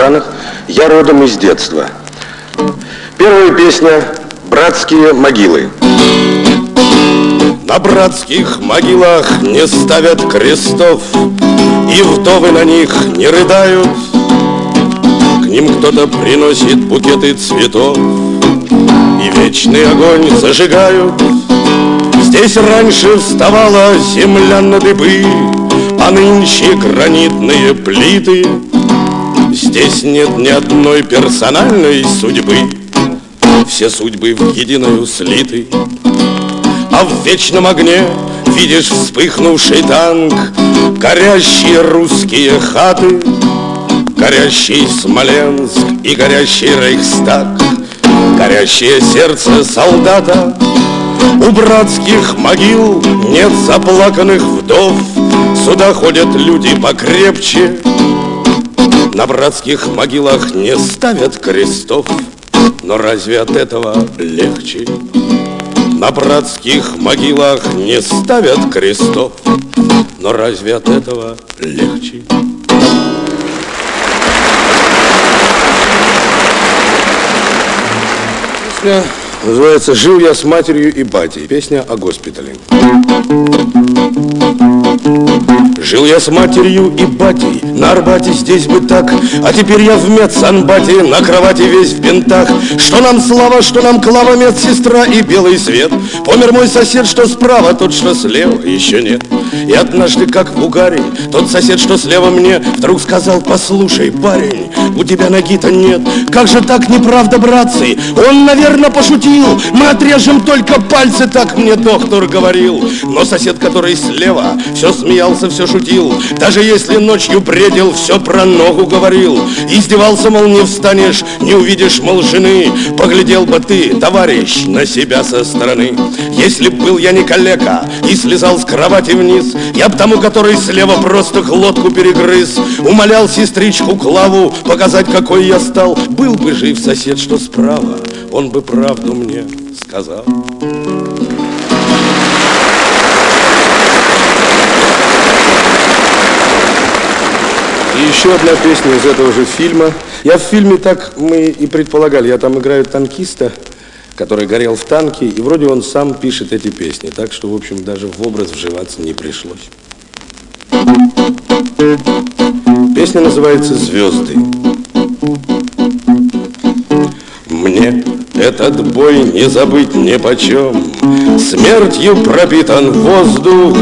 странах. Я родом из детства. Первая песня «Братские могилы». На братских могилах не ставят крестов, И вдовы на них не рыдают. К ним кто-то приносит букеты цветов, И вечный огонь зажигают. Здесь раньше вставала земля на дыбы, А нынче гранитные плиты. Здесь нет ни одной персональной судьбы, Все судьбы в единую слиты. А в вечном огне видишь вспыхнувший танк, Горящие русские хаты, Горящий Смоленск и горящий Рейхстаг, Горящее сердце солдата. У братских могил нет заплаканных вдов, Сюда ходят люди покрепче, На братских могилах не ставят крестов, Но разве от этого легче? На братских могилах не ставят крестов, но разве от этого легче? Песня называется «Жил я с матерью и батей». Песня о госпитале. Жил я с матерью и батей На Арбате здесь бы так. А теперь я в медсанбате На кровати весь в бинтах. Что нам слава, что нам клава Медсестра и белый свет. Помер мой сосед, что справа Тот, что слева, еще нет. И однажды, как в угаре Тот сосед, что слева мне Вдруг сказал, послушай, парень У тебя ноги-то нет. Как же так неправда, братцы? Он, наверное, пошутил. Мы отрежем только пальцы Так мне доктор говорил. Но сосед, который слева Все смеялся, все шутил шутил, даже если ночью бредил, все про ногу говорил. Издевался, мол, не встанешь, не увидишь, мол, жены. Поглядел бы ты, товарищ, на себя со стороны. Если б был я не калека и слезал с кровати вниз, я б тому, который слева просто глотку перегрыз, умолял сестричку Клаву показать, какой я стал. Был бы жив сосед, что справа, он бы правду мне сказал. И еще одна песня из этого же фильма. Я в фильме так мы и предполагали. Я там играю танкиста, который горел в танке, и вроде он сам пишет эти песни. Так что, в общем, даже в образ вживаться не пришлось. Песня называется «Звезды». Мне этот бой не забыть ни почем Смертью пропитан воздух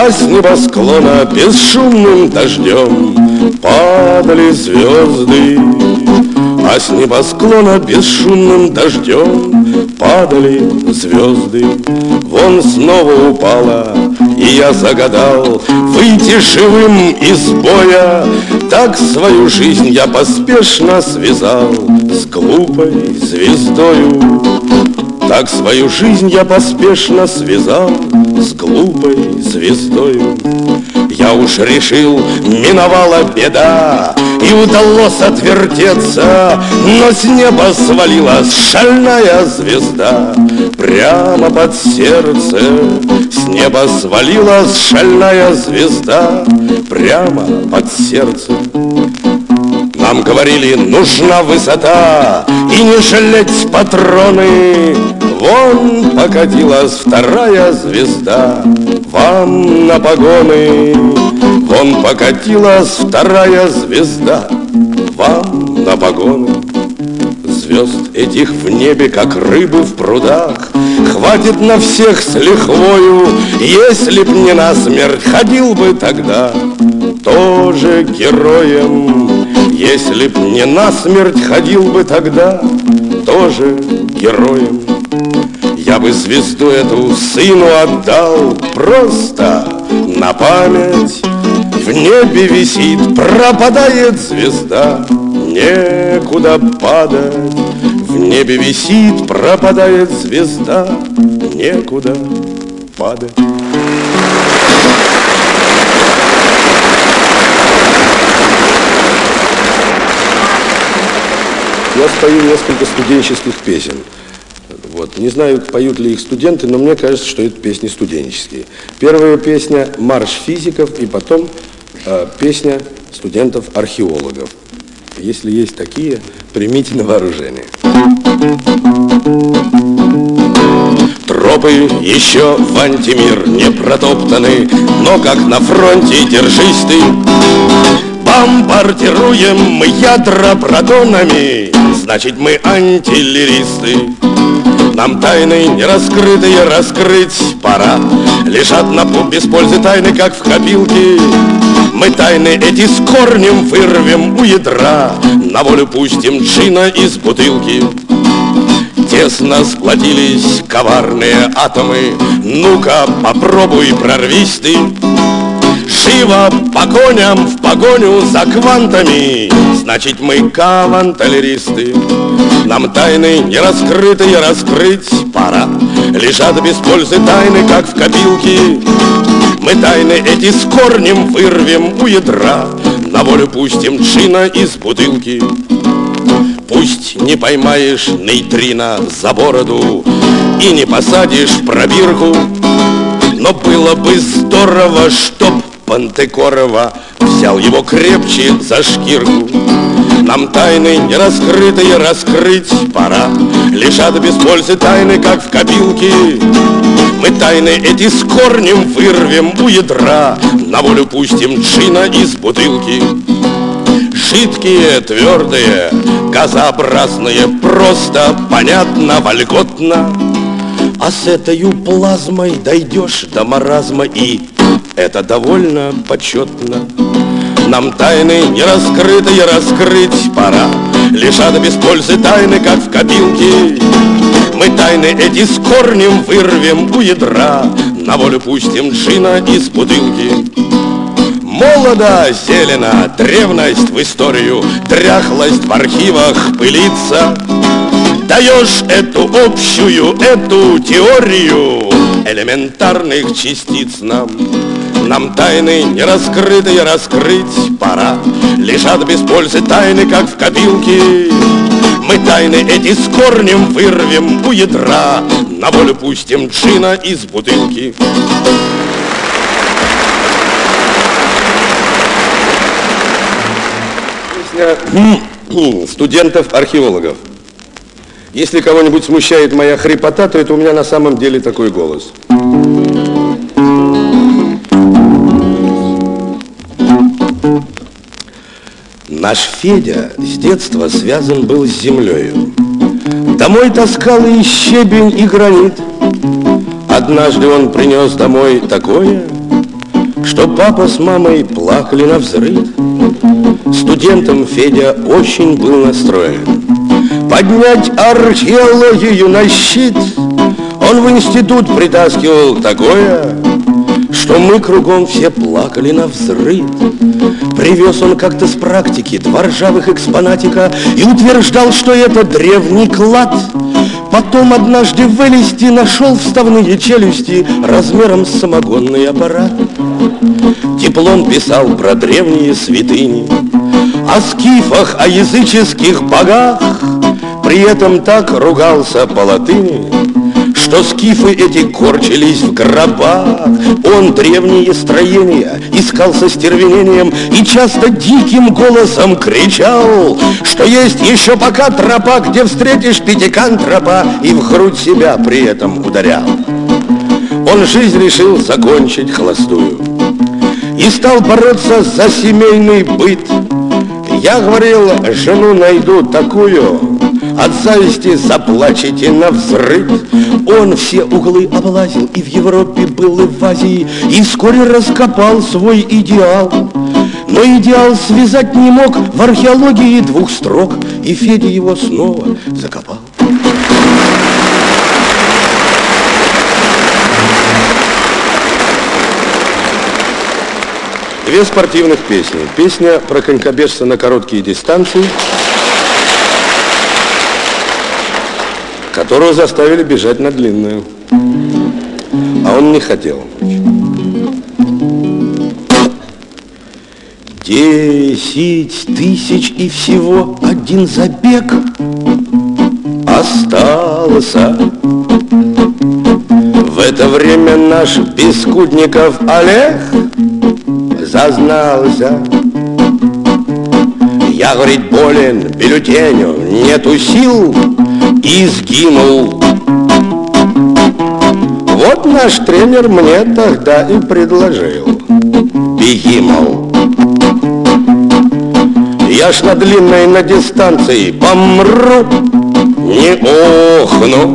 А с небосклона бесшумным дождем Падали звезды. А с небосклона бесшумным дождем Падали звезды. Вон снова упала И я загадал Выйти живым из боя. Так свою жизнь я поспешно связал С глупой звездою. Так свою жизнь я поспешно связал С глупой звездою. Я уж решил, миновала беда И удалось отвертеться Но с неба свалилась шальная звезда. Прямо под сердце С неба свалилась шальная звезда. Прямо под сердце. Нам говорили, нужна высота И не жалеть патроны. Вон покатилась вторая звезда Вам на погоны. Вон покатилась вторая звезда. Вам на погоны. Звезд этих в небе, как рыбы в прудах. Хватит на всех с лихвою. Если б не на смерть ходил бы тогда. Тоже героем. Если б не насмерть ходил бы тогда. Тоже героем Я бы звезду эту сыну отдал. Просто на память В небе висит, пропадает звезда. Некуда падать В небе висит, пропадает звезда. Некуда падать. Я спою несколько студенческих песен. Вот. Не знаю, поют ли их студенты, но мне кажется, что это песни студенческие. Первая песня «Марш физиков» и потом э, песня студентов-археологов. Если есть такие, примите на вооружение. Тропы еще в антимир не протоптаны, Но как на фронте держись ты. Бомбардируем мы ядра протонами, Значит мы антилеристы. Нам тайны не раскрытые раскрыть пора. Лежат на без пользы тайны, как в копилке. Мы тайны эти с корнем вырвем у ядра. На волю пустим джина из бутылки. Тесно сплотились коварные атомы. Ну-ка попробуй прорвись ты Живо по коням в погоню за квантами. Значит мы каванталеристы. Нам тайны не раскрытые раскрыть пора. Лежат без пользы тайны, как в копилке. Мы тайны эти с корнем вырвем у ядра. На волю пустим джина из бутылки. Пусть не поймаешь нейтрино за бороду И не посадишь пробирку. Но было бы здорово, чтоб Пантекорова Взял его крепче за шкирку. Нам тайны не раскрытые раскрыть пора Лежат без пользы тайны, как в копилке. Мы тайны эти с корнем вырвем у ядра На волю пустим джина из бутылки. Жидкие, твердые, газообразные Просто, понятно, вольготно. А с этой плазмой дойдешь до маразма И это довольно почетно. Нам тайны не раскрытые раскрыть пора, Лежат без пользы тайны, как в копилке. Мы тайны эти с корнем вырвем у ядра, На волю пустим джина из бутылки. Молодо, зелено, древность в историю, Дряхлость в архивах пылится. Даешь эту общую, эту теорию Элементарных частиц нам нам тайны не раскрытые раскрыть пора Лежат без пользы тайны, как в копилке Мы тайны эти с корнем вырвем у ядра На волю пустим джина из бутылки Песня студентов-археологов. Если кого-нибудь смущает моя хрипота, то это у меня на самом деле такой голос. Наш Федя с детства связан был с землею. Домой таскал и щебень, и гранит. Однажды он принес домой такое, Что папа с мамой плакали на взрыв. Студентом Федя очень был настроен Поднять археологию на щит Он в институт притаскивал такое, Что мы кругом все плакали на взрыв. Привез он как-то с практики два ржавых экспонатика И утверждал, что это древний клад. Потом однажды в Элисте нашел вставные челюсти Размером с самогонный аппарат. Диплом писал про древние святыни О скифах, о языческих богах. При этом так ругался по латыни что скифы эти корчились в гробах. Он древние строения искал со стервенением и часто диким голосом кричал, что есть еще пока тропа, где встретишь пятикантропа и в грудь себя при этом ударял. Он жизнь решил закончить холостую и стал бороться за семейный быт. Я говорил, жену найду такую, от зависти заплачете на взрыв Он все углы облазил И в Европе был, и в Азии И вскоре раскопал свой идеал но идеал связать не мог в археологии двух строк, и Федя его снова закопал. Две спортивных песни. Песня про конькобежца на короткие дистанции – которого заставили бежать на длинную. А он не хотел. Десять тысяч и всего один забег остался. В это время наш Бескудников Олег зазнался. Я, говорит, болен, бюллетеню нету сил И сгинул. Вот наш тренер мне тогда и предложил. Беги, мол. Я ж на длинной, на дистанции помру Не охну.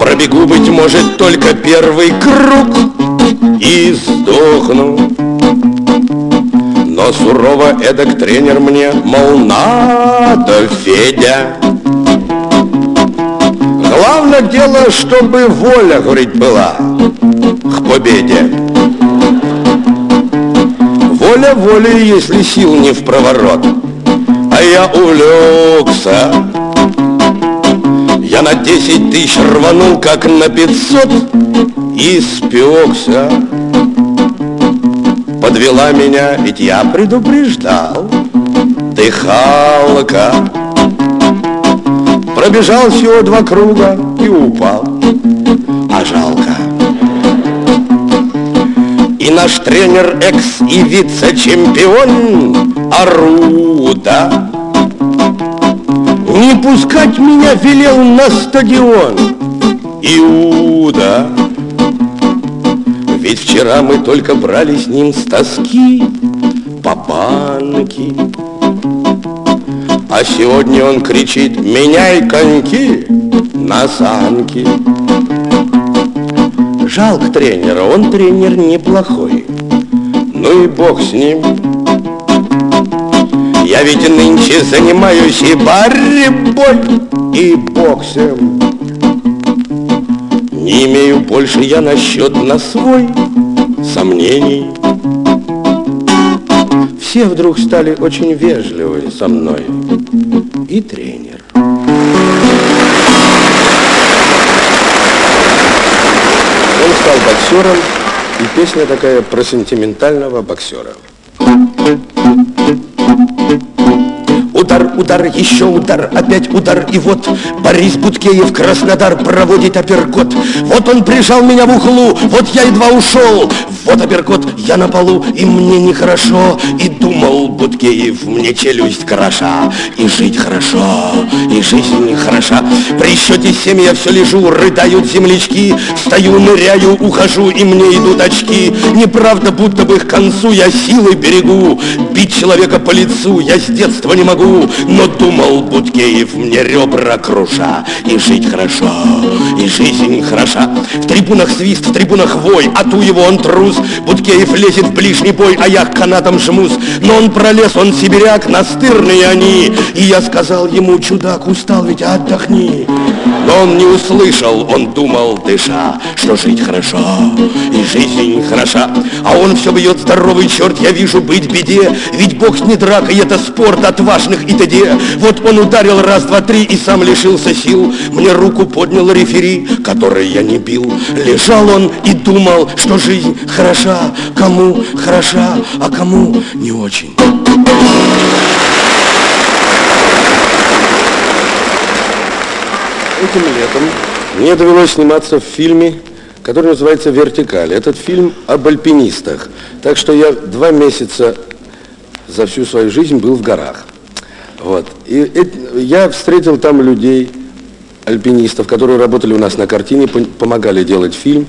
Пробегу, быть может, только первый круг И сдохну Но сурово эдак тренер мне, мол, надо, Федя Главное дело, чтобы воля, говорит, была к победе. Воля воли, если сил не в проворот. А я увлекся. Я на десять тысяч рванул, как на пятьсот И спекся Подвела меня, ведь я предупреждал. Дыхалка Пробежал всего два круга и упал. А жалко. И наш тренер экс и вице-чемпион Аруда. Не пускать меня велел на стадион. Иуда Ведь вчера мы только брали с ним с тоски По банке а сегодня он кричит, меняй коньки на санки. Жалко тренера, он тренер неплохой. Ну и бог с ним. Я ведь нынче занимаюсь и борьбой, и боксом. Не имею больше я насчет на свой сомнений. Все вдруг стали очень вежливы со мной. И тренер. Он стал боксером, и песня такая про сентиментального боксера. Удар, еще удар, опять удар, и вот Борис Буткеев, Краснодар, проводит апперкот. Вот он прижал меня в углу, вот я едва ушел. Вот апперкот, я на полу, и мне нехорошо. И думал Буткеев, мне челюсть кроша. И жить хорошо, и жизнь хороша. При счете семь я все лежу, рыдают землячки. Стою, ныряю, ухожу, и мне идут очки. Неправда, будто бы к концу я силой берегу. Бить человека по лицу я с детства не могу. Но думал Буткеев, мне ребра круша. И жить хорошо, и жизнь хороша. В трибунах свист, в трибунах вой, а ту его он трус. Буткеев лезет в ближний бой, а я к канатам жмусь. Но он пролез, он сибиряк, настырные они. И я сказал ему, чудак, устал ведь, отдохни. Но он не услышал, он думал, дыша, что жить хорошо, и жизнь хороша. А он все бьет здоровый черт, я вижу быть беде. Ведь бокс не драка, и это спорт отважных и т.д. Вот он ударил раз, два, три и сам лишился сил. Мне руку поднял рефери, который я не бил. Лежал он и думал, что жизнь хороша, кому хороша, а кому не очень. Этим летом мне довелось сниматься в фильме, который называется «Вертикаль». Этот фильм об альпинистах. Так что я два месяца за всю свою жизнь был в горах. Вот. И это, я встретил там людей, альпинистов, которые работали у нас на картине, помогали делать фильм.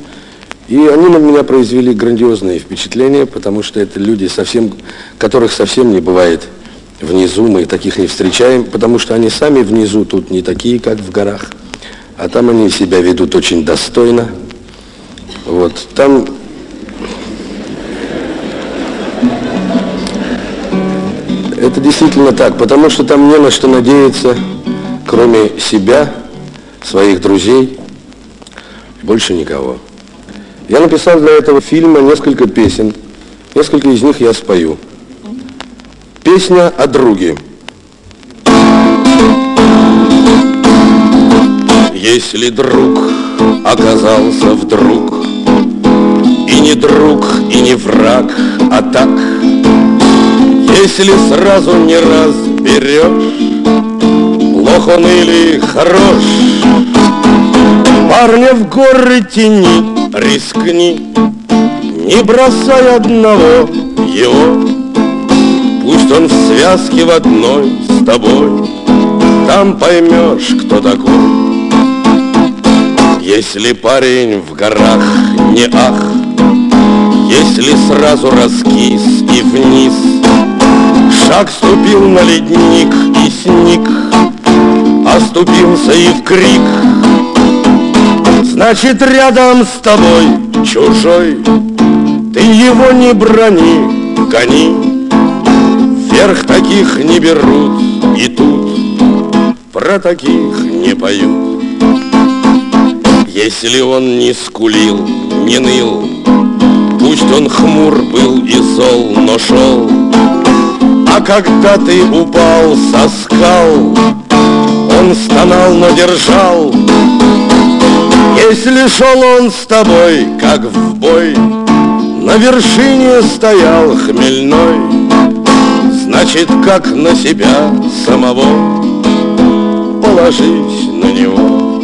И они на меня произвели грандиозные впечатления, потому что это люди, совсем, которых совсем не бывает внизу, мы таких не встречаем, потому что они сами внизу тут не такие, как в горах, а там они себя ведут очень достойно. Вот, там это действительно так, потому что там не на что надеяться, кроме себя, своих друзей, больше никого. Я написал для этого фильма несколько песен, несколько из них я спою. Песня о друге. Если друг оказался вдруг И не друг, и не враг, а так Если сразу не разберешь Плох он или хорош Парня в горы тени, рискни Не бросай одного его. Пусть он в связке в одной с тобой Там поймешь, кто такой. Если парень в горах не ах Если сразу раскис и вниз Шаг ступил на ледник и сник Оступился и в крик Значит, рядом с тобой чужой Ты его не брони, гони. Вверх таких не берут и тут Про таких не поют. Если он не скулил, не ныл Пусть он хмур был и зол, но шел. А когда ты упал со скал Он стонал, но держал если шел он с тобой, как в бой, На вершине стоял хмельной, Значит, как на себя самого Положись на него.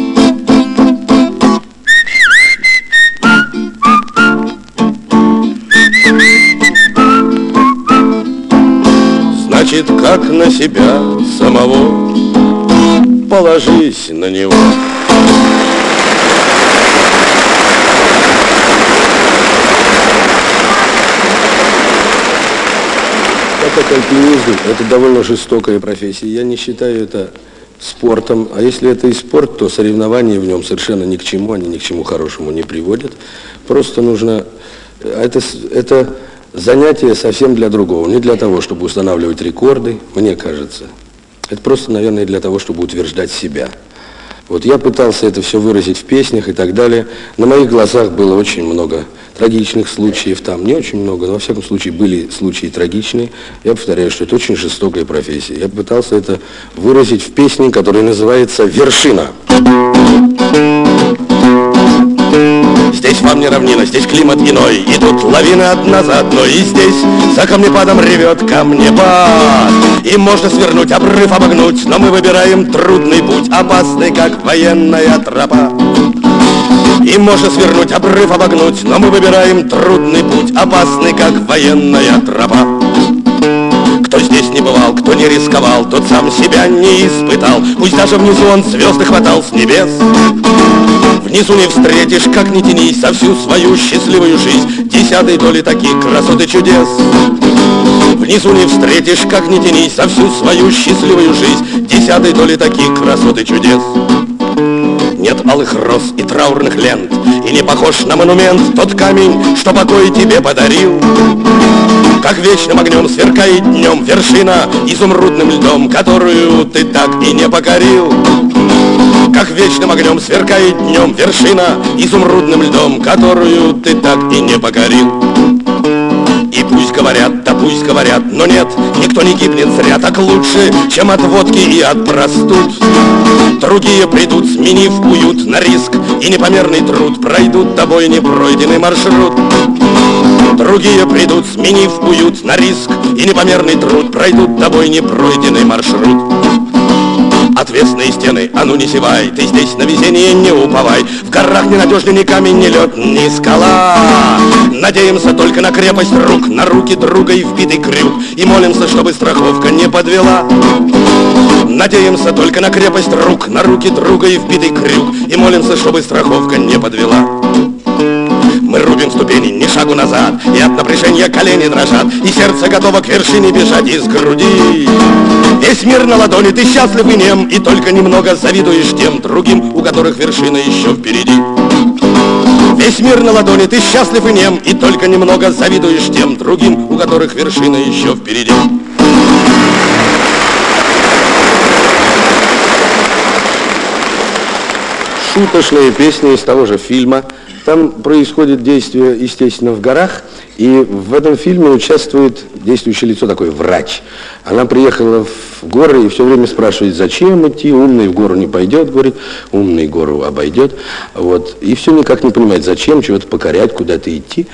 Значит, как на себя самого Положись на него. Как альпинизм, это довольно жестокая профессия. Я не считаю это спортом. А если это и спорт, то соревнования в нем совершенно ни к чему, они ни к чему хорошему не приводят. Просто нужно... Это, это занятие совсем для другого. Не для того, чтобы устанавливать рекорды, мне кажется. Это просто, наверное, для того, чтобы утверждать себя. Вот я пытался это все выразить в песнях и так далее. На моих глазах было очень много трагичных случаев там, не очень много, но во всяком случае были случаи трагичные. Я повторяю, что это очень жестокая профессия. Я пытался это выразить в песне, которая называется «Вершина». Здесь вам не равнина, здесь климат иной. И тут лавины одна за одной. И здесь за камнепадом ревет камнепад И можно свернуть, обрыв обогнуть Но мы выбираем трудный путь Опасный, как военная тропа. И можно свернуть, обрыв обогнуть Но мы выбираем трудный путь Опасный, как военная тропа здесь не бывал, кто не рисковал, тот сам себя не испытал. Пусть даже внизу он звезды хватал с небес. Внизу не встретишь, как ни тянись, за всю свою счастливую жизнь Десятой доли таких красот и чудес. Внизу не встретишь, как ни тянись, за всю свою счастливую жизнь Десятой доли таких красот и чудес. Нет алых роз и траурных лент И не похож на монумент Тот камень, что покой тебе подарил Как вечным огнем сверкает днем Вершина изумрудным льдом Которую ты так и не покорил Как вечным огнем сверкает днем Вершина изумрудным льдом Которую ты так и не покорил и пусть говорят, да пусть говорят, но нет, никто не гибнет зря так лучше, чем от водки и от простуд. Другие придут, сменив уют на риск и непомерный труд, пройдут тобой непройденный маршрут. Другие придут, сменив уют на риск и непомерный труд, пройдут тобой непройденный маршрут. Отвесные стены, а ну не севай, ты здесь на везение не уповай. В горах ненадежный ни камень, ни лед, ни скала. Надеемся только на крепость рук, на руки друга и вбитый крюк. И молимся, чтобы страховка не подвела. Надеемся только на крепость рук, на руки друга и вбитый крюк. И молимся, чтобы страховка не подвела. Мы рубим ступени, ни шагу назад И от напряжения колени дрожат И сердце готово к вершине бежать из груди. Весь мир на ладони, ты счастлив и нем И только немного завидуешь тем другим У которых вершина еще впереди. Весь мир на ладони, ты счастлив и нем И только немного завидуешь тем другим У которых вершина еще впереди. Шуточная песня из того же фильма там происходит действие, естественно, в горах, и в этом фильме участвует действующее лицо, такой врач. Она приехала в горы и все время спрашивает, зачем идти, умный в гору не пойдет, говорит, умный гору обойдет. Вот. И все никак не понимает, зачем, чего-то покорять, куда-то идти.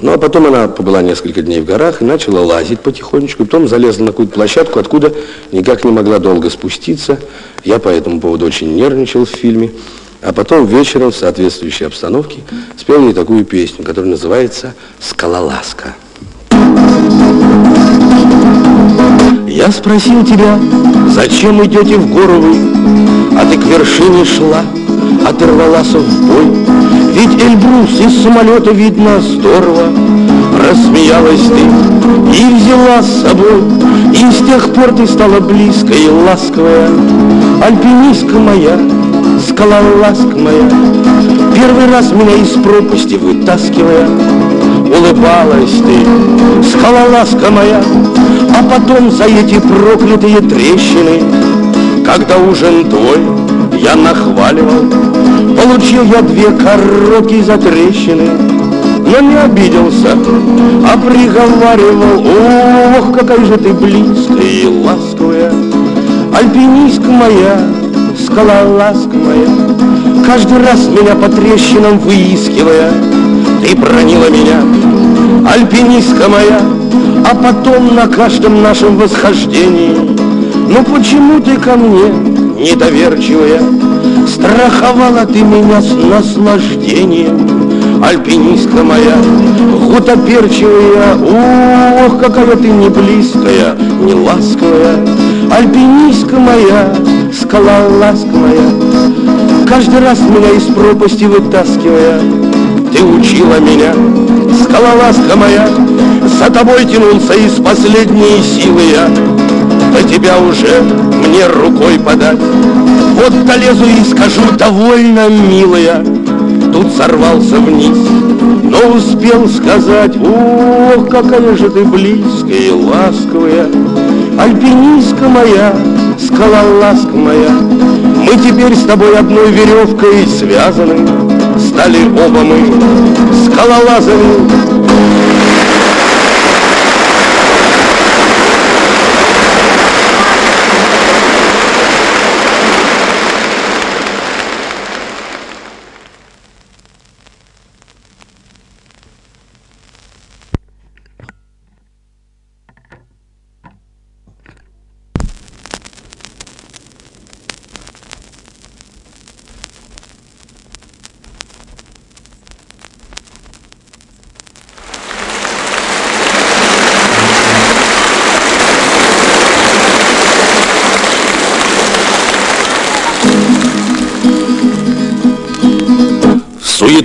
Ну, а потом она побыла несколько дней в горах и начала лазить потихонечку, потом залезла на какую-то площадку, откуда никак не могла долго спуститься. Я по этому поводу очень нервничал в фильме. А потом вечером в соответствующей обстановке спел мне такую песню, которая называется «Скалолазка». Я спросил тебя, зачем идете в гору вы, А ты к вершине шла, оторвалась в бой. Ведь Эльбрус из самолета видно здорово, Рассмеялась ты и взяла с собой, И с тех пор ты стала близкая и ласковая, Альпинистка моя, скалолазка моя, Первый раз меня из пропасти вытаскивая, Улыбалась ты, скалолазка моя, А потом за эти проклятые трещины, Когда ужин твой я нахваливал, Получил я две короткие затрещины, но не обиделся, а приговаривал, ох, какая же ты близкая и ласковая, альпинистка моя, скалолазка моя, каждый раз меня по трещинам выискивая, ты бронила меня, альпинистка моя, а потом на каждом нашем восхождении, ну почему ты ко мне недоверчивая, страховала ты меня с наслаждением, альпинистка моя, гутоперчивая, ох, какая ты не близкая, не ласковая, альпинистка моя, скалолазка моя, каждый раз меня из пропасти вытаскивая, ты учила меня, скалолазка моя, за тобой тянулся из последней силы я, до тебя уже мне рукой подать. Вот долезу и скажу, довольно милая, тут сорвался вниз, но успел сказать, ох, какая же ты близкая и ласковая, альпинистка моя, скалолазка моя. Мы теперь с тобой одной веревкой связаны, стали оба мы скалолазами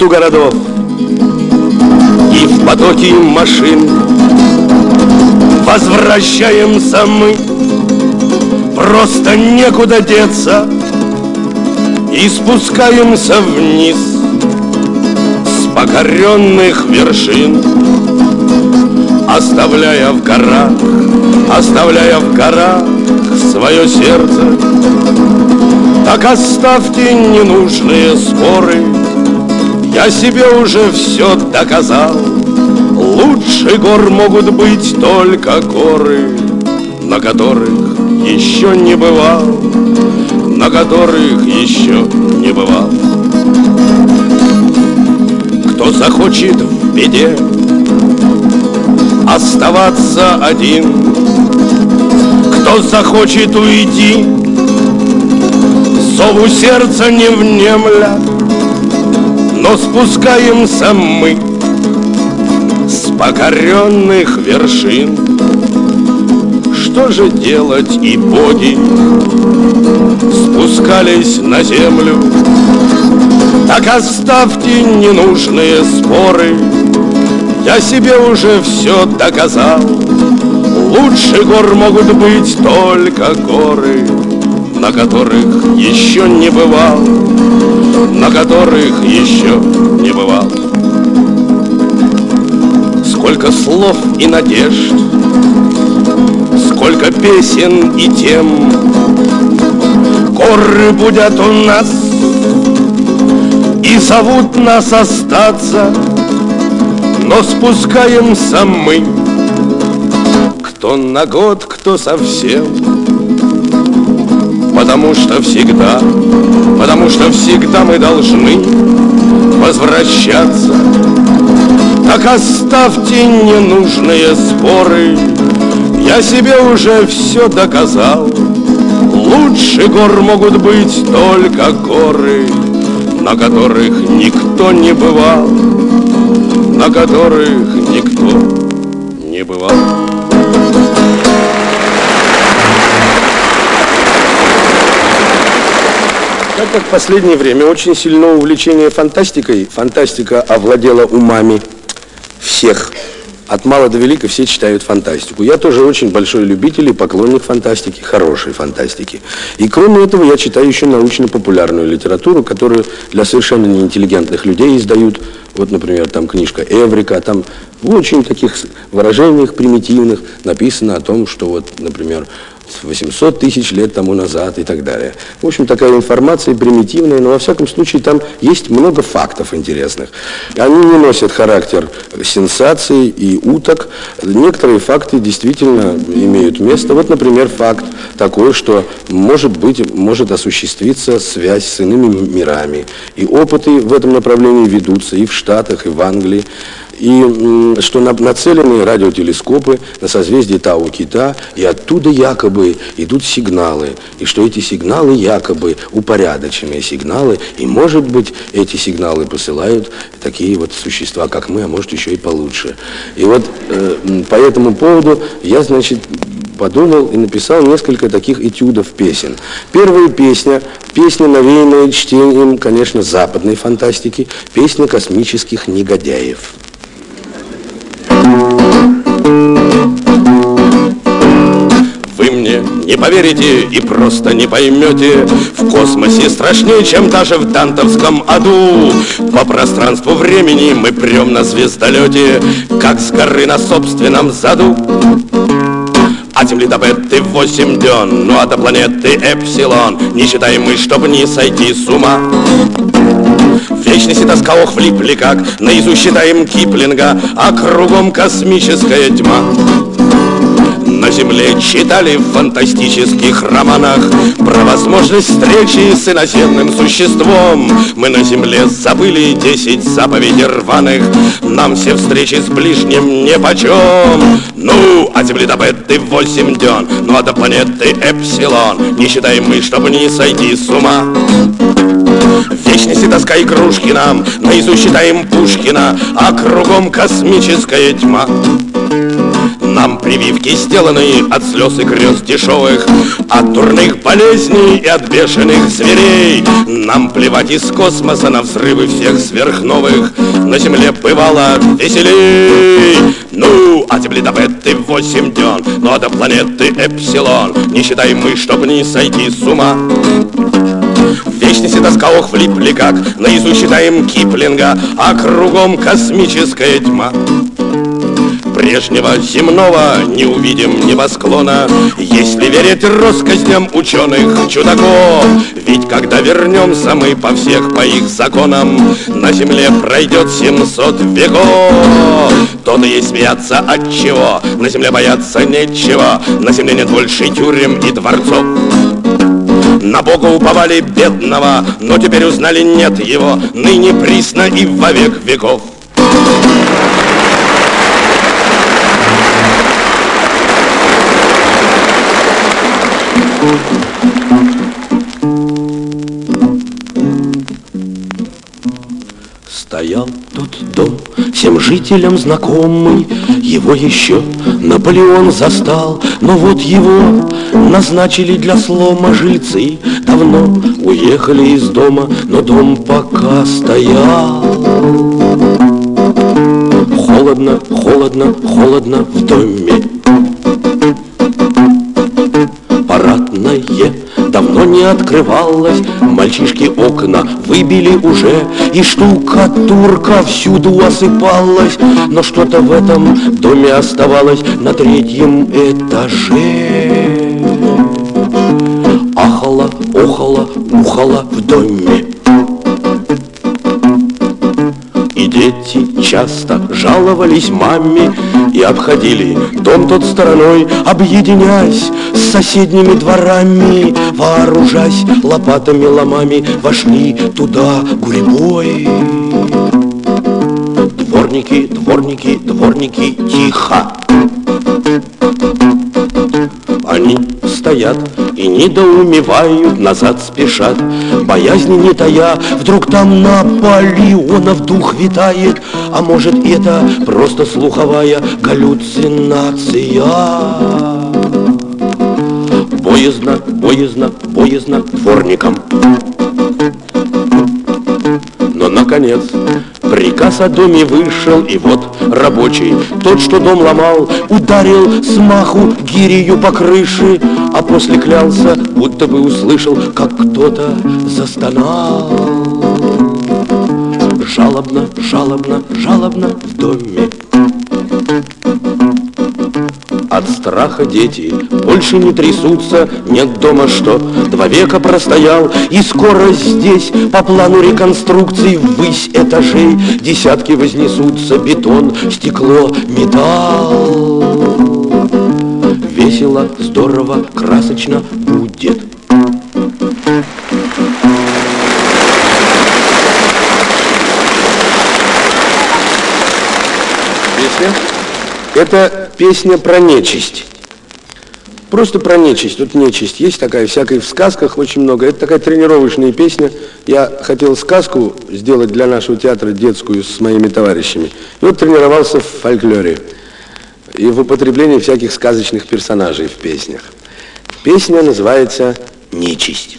суету городов. И в потоке машин Возвращаемся мы. Просто некуда деться. И спускаемся вниз С покоренных вершин Оставляя в горах Оставляя в горах свое сердце. Так оставьте ненужные споры я себе уже все доказал. Лучше гор могут быть только горы На которых еще не бывал На которых еще не бывал. Кто захочет в беде Оставаться один Кто захочет уйти Зову сердца не внемля но спускаемся мы с покоренных вершин. Что же делать и боги спускались на землю? Так оставьте ненужные споры, я себе уже все доказал. Лучше гор могут быть только горы, на которых еще не бывал на которых еще не бывал. Сколько слов и надежд, сколько песен и тем, Горы будут у нас и зовут нас остаться, но спускаемся мы, кто на год, кто совсем Потому что всегда, потому что всегда мы должны возвращаться. Так оставьте ненужные споры, я себе уже все доказал. Лучше гор могут быть только горы, на которых никто не бывал, на которых никто не бывал. Так как в последнее время очень сильно увлечение фантастикой, фантастика овладела умами всех. От мала до велика все читают фантастику. Я тоже очень большой любитель и поклонник фантастики, хорошей фантастики. И кроме этого я читаю еще научно-популярную литературу, которую для совершенно неинтеллигентных людей издают. Вот, например, там книжка Эврика, там в очень таких выражениях примитивных написано о том, что вот, например, 800 тысяч лет тому назад и так далее. В общем, такая информация примитивная, но во всяком случае там есть много фактов интересных. Они не носят характер сенсаций и уток. Некоторые факты действительно имеют место. Вот, например, факт такой, что может быть, может осуществиться связь с иными мирами. И опыты в этом направлении ведутся и в Штатах, и в Англии и что нацелены радиотелескопы на созвездие Тау-Кита, и оттуда якобы идут сигналы, и что эти сигналы якобы упорядоченные сигналы, и может быть эти сигналы посылают такие вот существа, как мы, а может еще и получше. И вот э, по этому поводу я, значит, подумал и написал несколько таких этюдов песен. Первая песня, песня, навеянная чтением, конечно, западной фантастики, песня космических негодяев. Не поверите и просто не поймете. В космосе страшнее, чем даже в Дантовском аду. По пространству времени мы прем на звездолете Как с горы на собственном заду. От Земли до Беты 8 дён, ну а до планеты Эпсилон. Не считаем мы, чтобы не сойти с ума вечности тоска ох влипли как Наизусть считаем Киплинга А кругом космическая тьма. На земле читали в фантастических романах Про возможность встречи с иноземным существом. Мы на земле забыли десять заповедей рваных Нам все встречи с ближним нипочем. Ну, а земли до беты восемь дён Ну, а до планеты Эпсилон. Не считаем мы, чтобы не сойти с ума вечности тоска игрушки нам, наизусть считаем Пушкина, а кругом космическая тьма. Нам прививки сделаны от слез и грез дешевых, От дурных болезней и от бешеных зверей. Нам плевать из космоса на взрывы всех сверхновых, На Земле бывало веселей. Ну, а земли до беты восемь дён, Ну а до планеты Эпсилон Не считаем мы, чтоб не сойти с ума. В вечности тоска ох влипли как Наизусть читаем Киплинга А кругом космическая тьма прежнего земного не увидим небосклона, если верить россказням ученых чудаков. Ведь когда вернемся мы по всех по их законам, на земле пройдет 700 веков. То-то и смеяться от чего, на земле бояться нечего, на земле нет больше тюрем и дворцов. На Бога уповали бедного, но теперь узнали нет его, ныне присно и во век веков. Стоял тот дом, всем жителям знакомый, Его еще Наполеон застал, но вот его назначили для слома жильцы. Давно уехали из дома, но дом пока стоял. Холодно, холодно, холодно в доме. Давно не открывалось, Мальчишки окна выбили уже, И штукатурка всюду осыпалась, Но что-то в этом доме оставалось на третьем этаже. Ахала, охала, ухала в доме. И дети часто жаловались маме И обходили дом тот стороной, Объединяясь с соседними дворами, Вооружаясь лопатами, ломами, Вошли туда гурьбой. Дворники, дворники, дворники, тихо! Они стоят и недоумевают, назад спешат, Боязни не тая, вдруг там Наполеонов дух витает, А может это просто слуховая галлюцинация? Боязно, боязно, боязно дворникам. Но, наконец, приказ о доме вышел, и вот рабочий, тот, что дом ломал, ударил смаху гирею по крыше, а после клялся, будто бы услышал, как кто-то застонал. Жалобно, жалобно, жалобно в доме. От страха дети больше не трясутся, нет дома что. Два века простоял, и скоро здесь по плану реконструкции ввысь этажей десятки вознесутся, бетон, стекло, металл. Весело, здорово, красочно будет. Песня? Это Песня про нечисть. Просто про нечисть. Тут нечисть есть такая, всякой в сказках очень много. Это такая тренировочная песня. Я хотел сказку сделать для нашего театра детскую с моими товарищами. И вот тренировался в фольклоре и в употреблении всяких сказочных персонажей в песнях. Песня называется «Нечисть».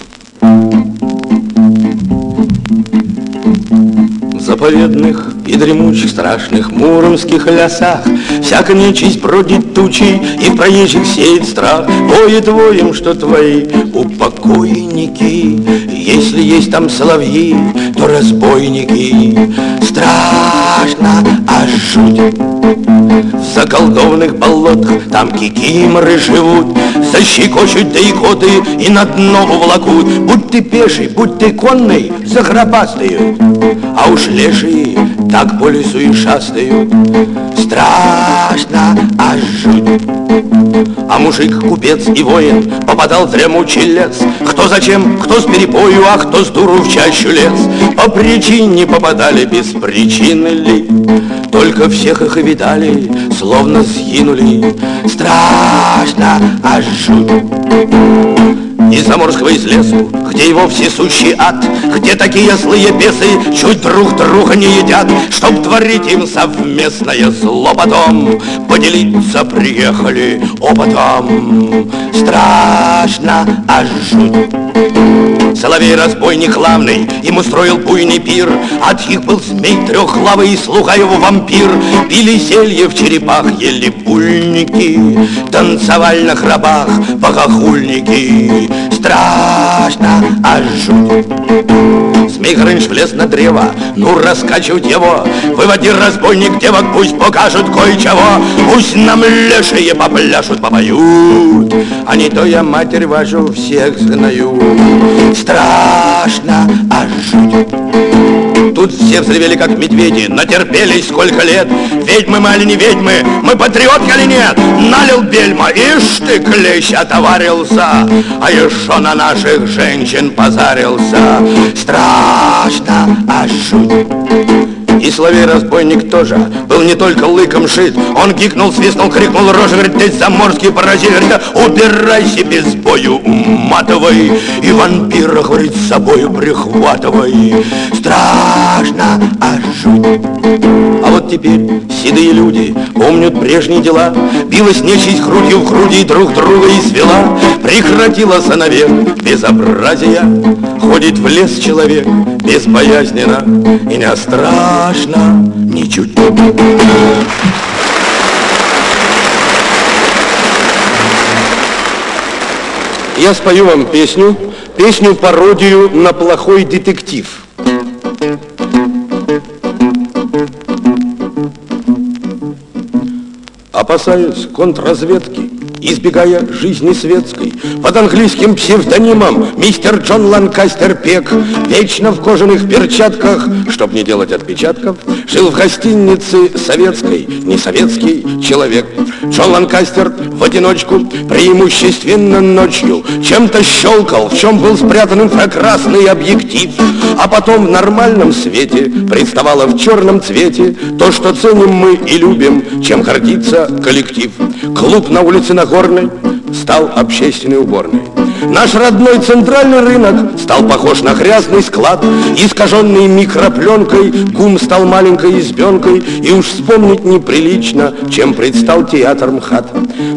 Заповедных и дремучих страшных муромских лесах Всяко нечисть бродит тучей и проезжих сеет страх. Воет воем, что твои упокойники. Если есть там соловьи, то разбойники. Страшно, а жуть. В заколдованных болотах там кикиморы живут. Защекочут да икоты и на дно увлакут Будь ты пеший, будь ты конный, загробастают А уж лешие так по лесу и шастают Страшно, аж жуть. А мужик, купец и воин попадал в дремучий лес Кто зачем, кто с перепою, а кто с дуру в чащу лес По причине попадали без причины ли? Только всех их и видали, словно сгинули. Страшно, аж жуть. Из заморского из лесу, где его все сущий ад, где такие злые бесы чуть друг друга не едят, чтоб творить им совместное зло потом, поделиться приехали опытом. Страшно, аж жуть. Соловей-разбойник главный им устроил буйный пир, От них был змей трехглавый, слуга его вампир. Пили зелье в черепах, ели пульники, Танцевали на храбах богохульники. Страшно, аж жуть. Горыныч влез на древо, ну раскачивать его, Выводи разбойник девок, пусть покажут кое-чего, Пусть нам лешие попляшут, попоют, А не то я матерь вашу всех знаю. Страшно, аж жуть. Тут все взревели, как медведи, натерпелись сколько лет. Ведьмы мы или не ведьмы, мы патриотки или нет? Налил бельма, ишь ты, клещ отоварился, А еще на наших женщин позарился. Страшно, аж жуть. И соловей-разбойник тоже был не только лыком шит. Он гикнул, свистнул, крикнул рожа, говорит, ты заморский паразит, говорит, убирайся без бою, уматывай. И вампира, говорит, с собой прихватывай. Страшно, аж жуть. Теперь седые люди помнят прежние дела. Билась нечисть грудью в груди друг друга и свела. Прекратила навек безобразия. Ходит в лес человек безбоязненно и не страшно ничуть. Я спою вам песню, песню-пародию на плохой детектив. Опасаюсь контрразведки, избегая жизни светской. Под английским псевдонимом мистер Джон Ланкастер Пек, вечно в кожаных перчатках, чтоб не делать отпечатков, жил в гостинице советской, не советский человек. Джон Ланкастер в одиночку, преимущественно ночью, чем-то щелкал, в чем был спрятан инфракрасный объектив, а потом в нормальном свете представало в черном цвете то, что ценим мы и любим, чем гордится коллектив. Клуб на улице Нагорной стал общественной уборной. Наш родной центральный рынок стал похож на грязный склад, искаженный микропленкой, гум стал маленькой избенкой, и уж вспомнить неприлично, чем предстал театр МХАТ.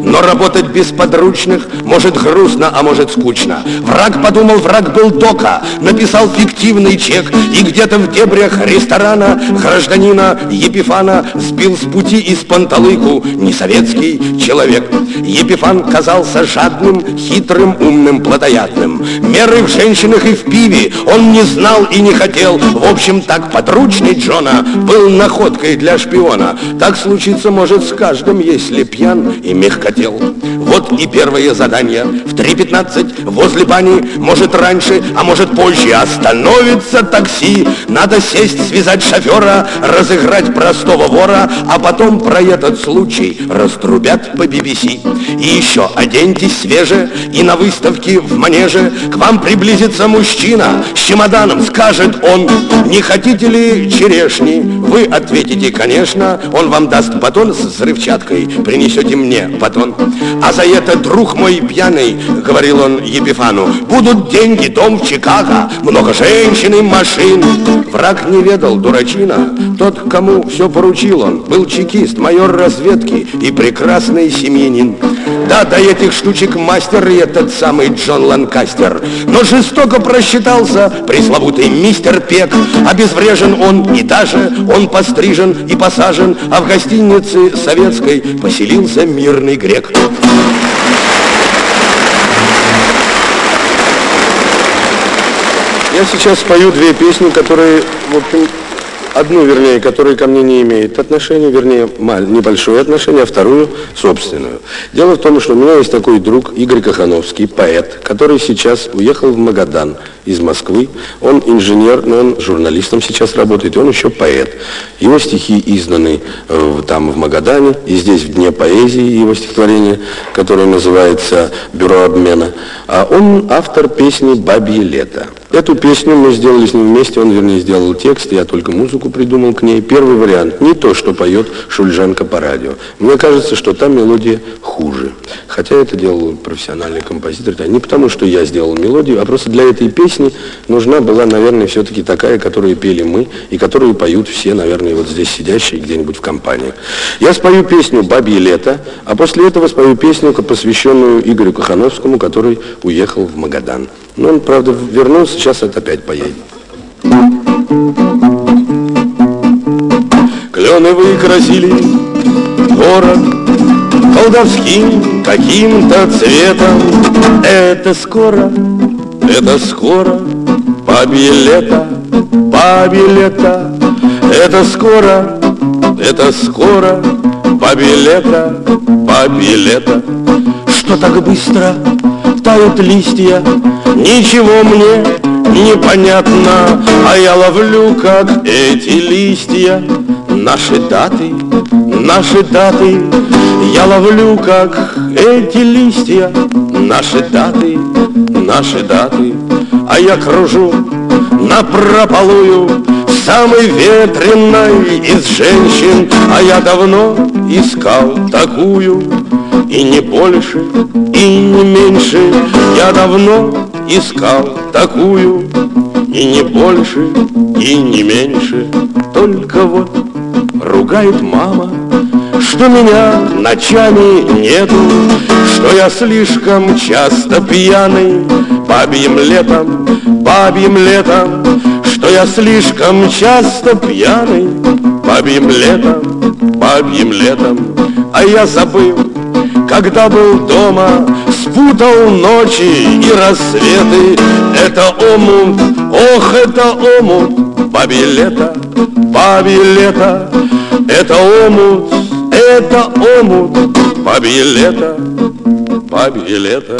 Но работать без подручных может грустно, а может скучно. Враг подумал, враг был дока, написал фиктивный чек, и где-то в дебрях ресторана гражданина Епифана сбил с пути из панталыку несоветский человек. Епифан казался жадным, хитрым, умным, плодоядным. Меры в женщинах и в пиве он не знал и не хотел. В общем, так подручный Джона был находкой для шпиона. Так случится может с каждым, если пьян и мягкотел. Вот и первое задание. В 3.15 возле бани, может раньше, а может позже, остановится такси. Надо сесть, связать шофера, разыграть простого вора, а потом про этот случай раструбят по BBC. И еще оденьтесь свеже, и на выставке в манеже к вам приблизится мужчина с чемоданом, скажет он, не хотите ли черешни? Вы ответите, конечно, он вам даст батон с взрывчаткой, принесете мне батон. А за это, друг мой пьяный, говорил он Епифану, будут деньги, дом в Чикаго, много женщин и машин. Враг не ведал, дурачина, тот, кому все поручил он, был чекист, майор разведки и прекрасный семьянин. Да, до этих штучек мастер этот самый Джон Ланкастер. Но жестоко просчитался пресловутый мистер Пек. Обезврежен он и даже он пострижен и посажен, а в гостинице советской поселился мирный грек. Я сейчас спою две песни, которые, в общем, Одну, вернее, которая ко мне не имеет отношения, вернее, небольшое отношение, а вторую собственную. Дело в том, что у меня есть такой друг Игорь Кахановский, поэт, который сейчас уехал в Магадан из Москвы. Он инженер, но он журналистом сейчас работает, и он еще поэт. Его стихи изданы э, там в Магадане, и здесь в Дне поэзии его стихотворение, которое называется «Бюро обмена». А он автор песни «Бабье лето». Эту песню мы сделали с ним вместе, он, вернее, сделал текст, я только музыку придумал к ней. Первый вариант, не то, что поет Шульженко по радио. Мне кажется, что там мелодия хуже. Хотя это делал профессиональный композитор. Не потому, что я сделал мелодию, а просто для этой песни нужна была, наверное, все-таки такая, которую пели мы, и которую поют все, наверное, вот здесь сидящие где-нибудь в компании. Я спою песню «Бабье лето», а после этого спою песню, посвященную Игорю Кахановскому, который уехал в Магадан. Но он, правда, вернулся, сейчас это опять поедет. Клены выкрасили город колдовским каким-то цветом. Это скоро, это скоро, бабье лето. Это скоро, это скоро, бабье лето. Что так быстро тают листья, Ничего мне непонятно, а я ловлю, как эти листья, Наши даты, наши даты, я ловлю, как эти листья, Наши даты, наши даты, а я кружу на прополую Самый ветреной из женщин, а я давно искал такую, и не больше, и не меньше. Я давно искал такую И не больше, и не меньше. Только вот ругает мама Что меня ночами нету Что я слишком часто пьяный Бабьим летом, бабьим летом Что я слишком часто пьяный. Бабьим летом, бабьим летом. А я забыл, когда был дома Спутал ночи и рассветы. Это омут, ох, это омут. Бабье лето, бабье лето. Это омут, это омут. Бабье лето, бабье лето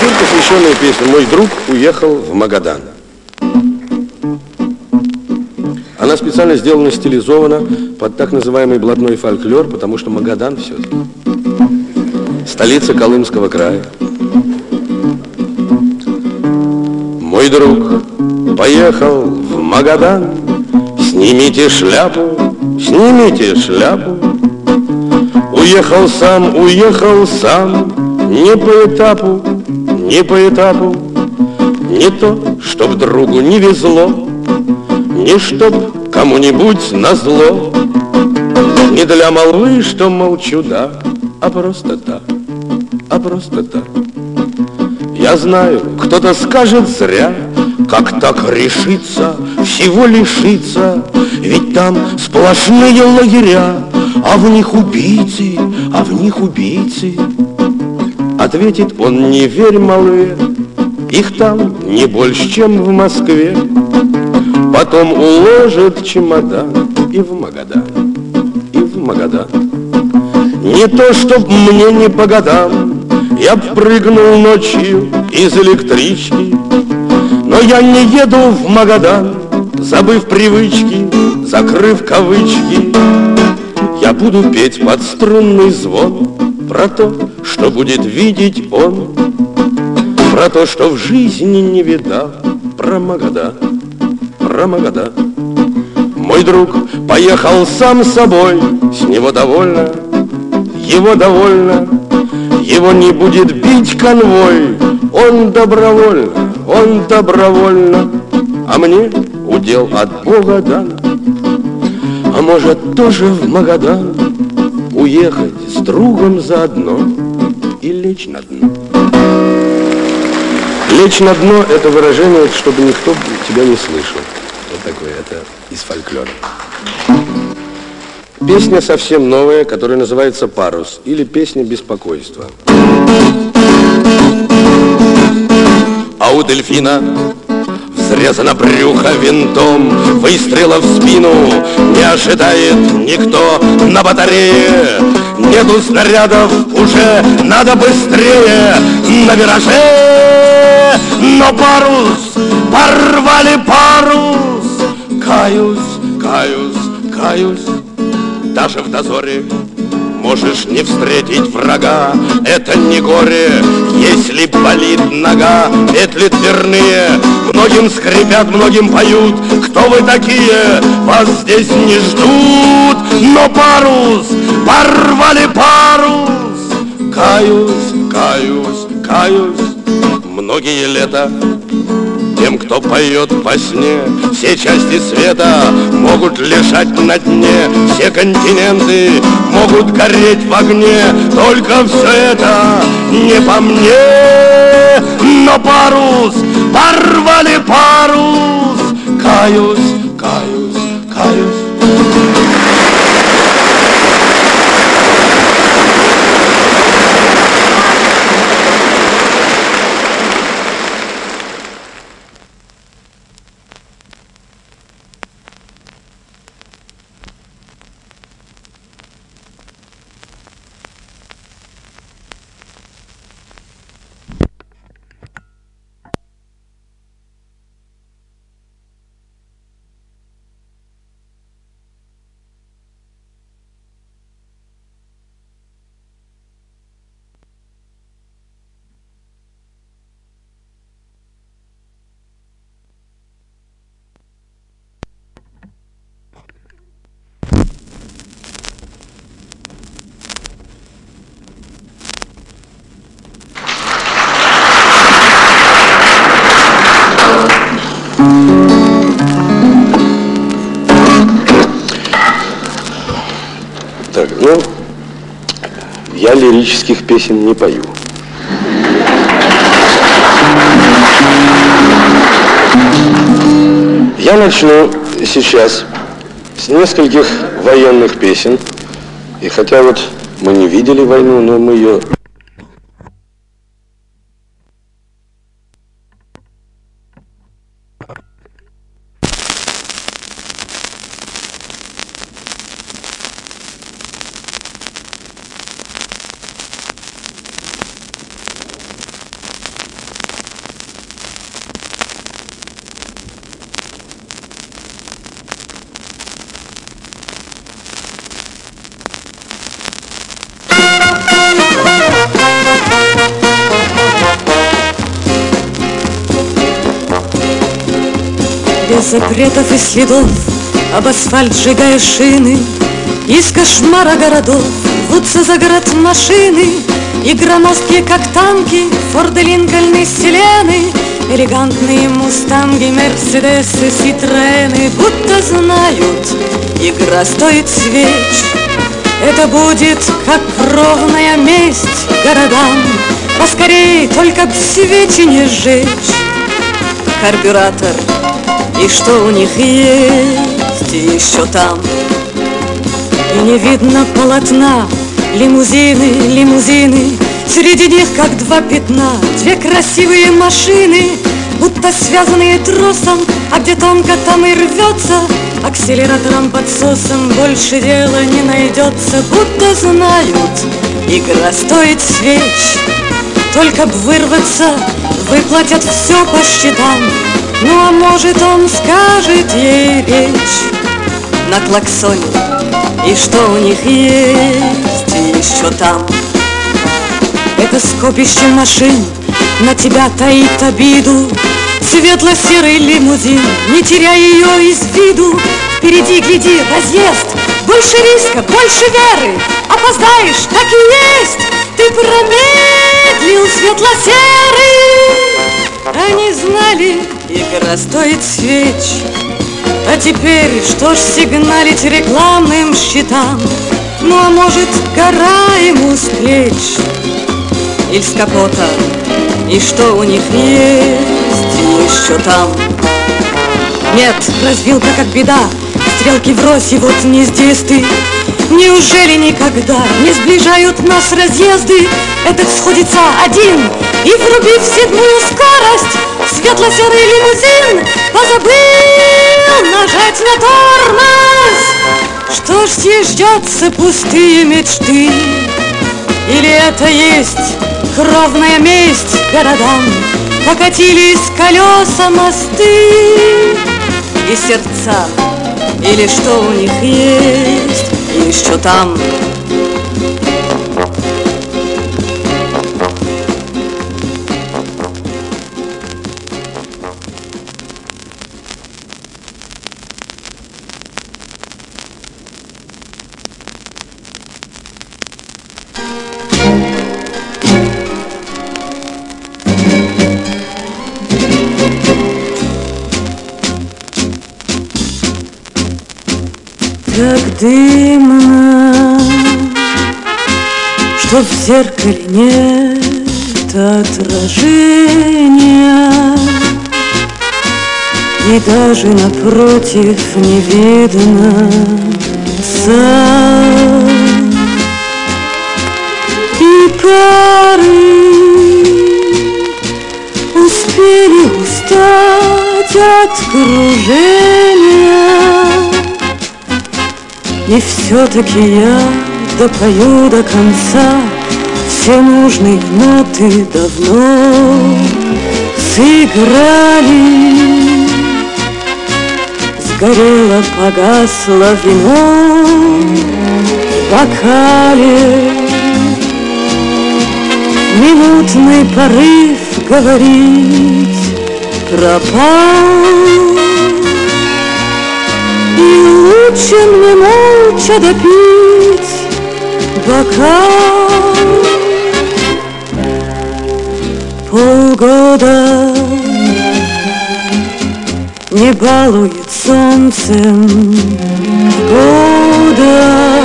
Теперь посвященная песня «Мой друг уехал в Магадан». Она специально сделана, стилизована под так называемый блатной фольклор, потому что Магадан все-таки столица Колымского края. Мой друг поехал в Магадан, Снимите шляпу, снимите шляпу. Уехал сам, уехал сам, Не по этапу, не по этапу Не то, чтоб другу не везло Не чтоб кому-нибудь назло Не для молвы, что молчу, да А просто так, а просто так Я знаю, кто-то скажет зря как так решиться, всего лишиться? Ведь там сплошные лагеря, а в них убийцы, а в них убийцы. Ответит он, не верь, малые, их там не больше, чем в Москве. Потом уложит чемодан и в Магадан, и в Магадан. Не то, чтоб мне не по годам, я прыгнул ночью из электрички, но я не еду в Магадан, забыв привычки, закрыв кавычки. Я буду петь под струнный звон Про то, что будет видеть он. Про то, что в жизни не видал Про Магадан, про Магадан Мой друг поехал сам собой С него довольно, его довольно. Его не будет бить конвой Он добровольно он добровольно, а мне удел от Бога дан. А может тоже в Магадан уехать с другом заодно и лечь на дно. Лечь на дно – это выражение, чтобы никто тебя не слышал. Вот такое, это из фольклора. Песня совсем новая, которая называется «Парус» или «Песня беспокойства». А у дельфина взрезано брюхо винтом, выстрела в спину не ожидает никто на батарее. Нету снарядов уже, надо быстрее на вираже. Но парус, порвали парус, каюсь, каюсь, каюсь, даже в дозоре Можешь не встретить врага, это не горе, если болит нога, петли дверные, многим скрипят, многим поют. Кто вы такие? Вас здесь не ждут, но парус, порвали парус. Каюсь, каюсь, каюсь, многие лета тем, кто поет во сне. Все части света могут лежать на дне. Все континенты могут гореть в огне. Только все это не по мне. Но парус, порвали парус. Каюсь, каюсь, Я лирических песен не пою. Я начну сейчас с нескольких военных песен. И хотя вот мы не видели войну, но мы ее следов Об асфальт сжигая шины Из кошмара городов Рвутся за город машины И громоздкие, как танки, Форды, Линкольны, Селены, Элегантные мустанги, Мерседесы, Ситрены, Будто знают, игра стоит свеч. Это будет как кровная месть городам, Поскорей, только б свечи не сжечь. Карбюратор, и что у них есть еще там. И не видно полотна, лимузины, лимузины, Среди них, как два пятна, две красивые машины, Будто связанные тросом, а где тонко, там и рвется, Акселератором подсосом больше дела не найдется, Будто знают, игра стоит свеч, Только б вырваться, выплатят все по счетам, Ну а может он скажет ей речь на клаксоне, И что у них есть еще там. Это скопище машин на тебя таит обиду. Светло-серый лимузин, не теряй ее из виду. Впереди, гляди, разъезд, больше риска, больше веры. Опоздаешь, так и есть, ты промедлил светло-серый. Они знали, игра стоит свеч. А теперь что ж сигналить рекламным щитам? Ну а может гора ему с плеч Или с капота И что у них есть еще там? Нет, развилка как беда Стрелки врозь, и вот не здесь ты Неужели никогда не сближают нас разъезды? Этот сходится один и, врубив седьмую скорость, Светло-серый лимузин позабыл нажать на тормоз. Что ж съезжаться пустые мечты? Или это есть кровная месть городам? Покатились колеса мосты и сердца, или что у них есть еще там. Зеркале нет отражения, И даже напротив не видно сам. И пары успели устать от кружения, и все-таки я допою до конца Все нужные ноты давно сыграли. Сгорело, погасло вино в бокале. Минутный порыв говорить пропал. И лучше мне молча допить бокал Полгода не балует солнцем года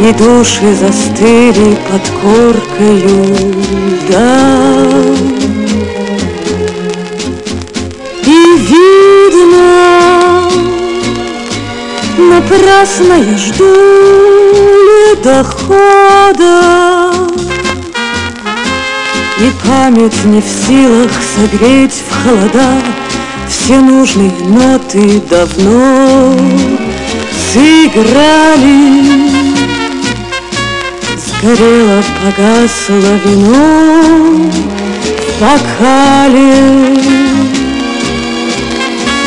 И души застыли под коркою льда видно, напрасно я жду ледохода. И память не в силах согреть в холода Все нужные ноты давно сыграли. Сгорело, погасло вино в бокале.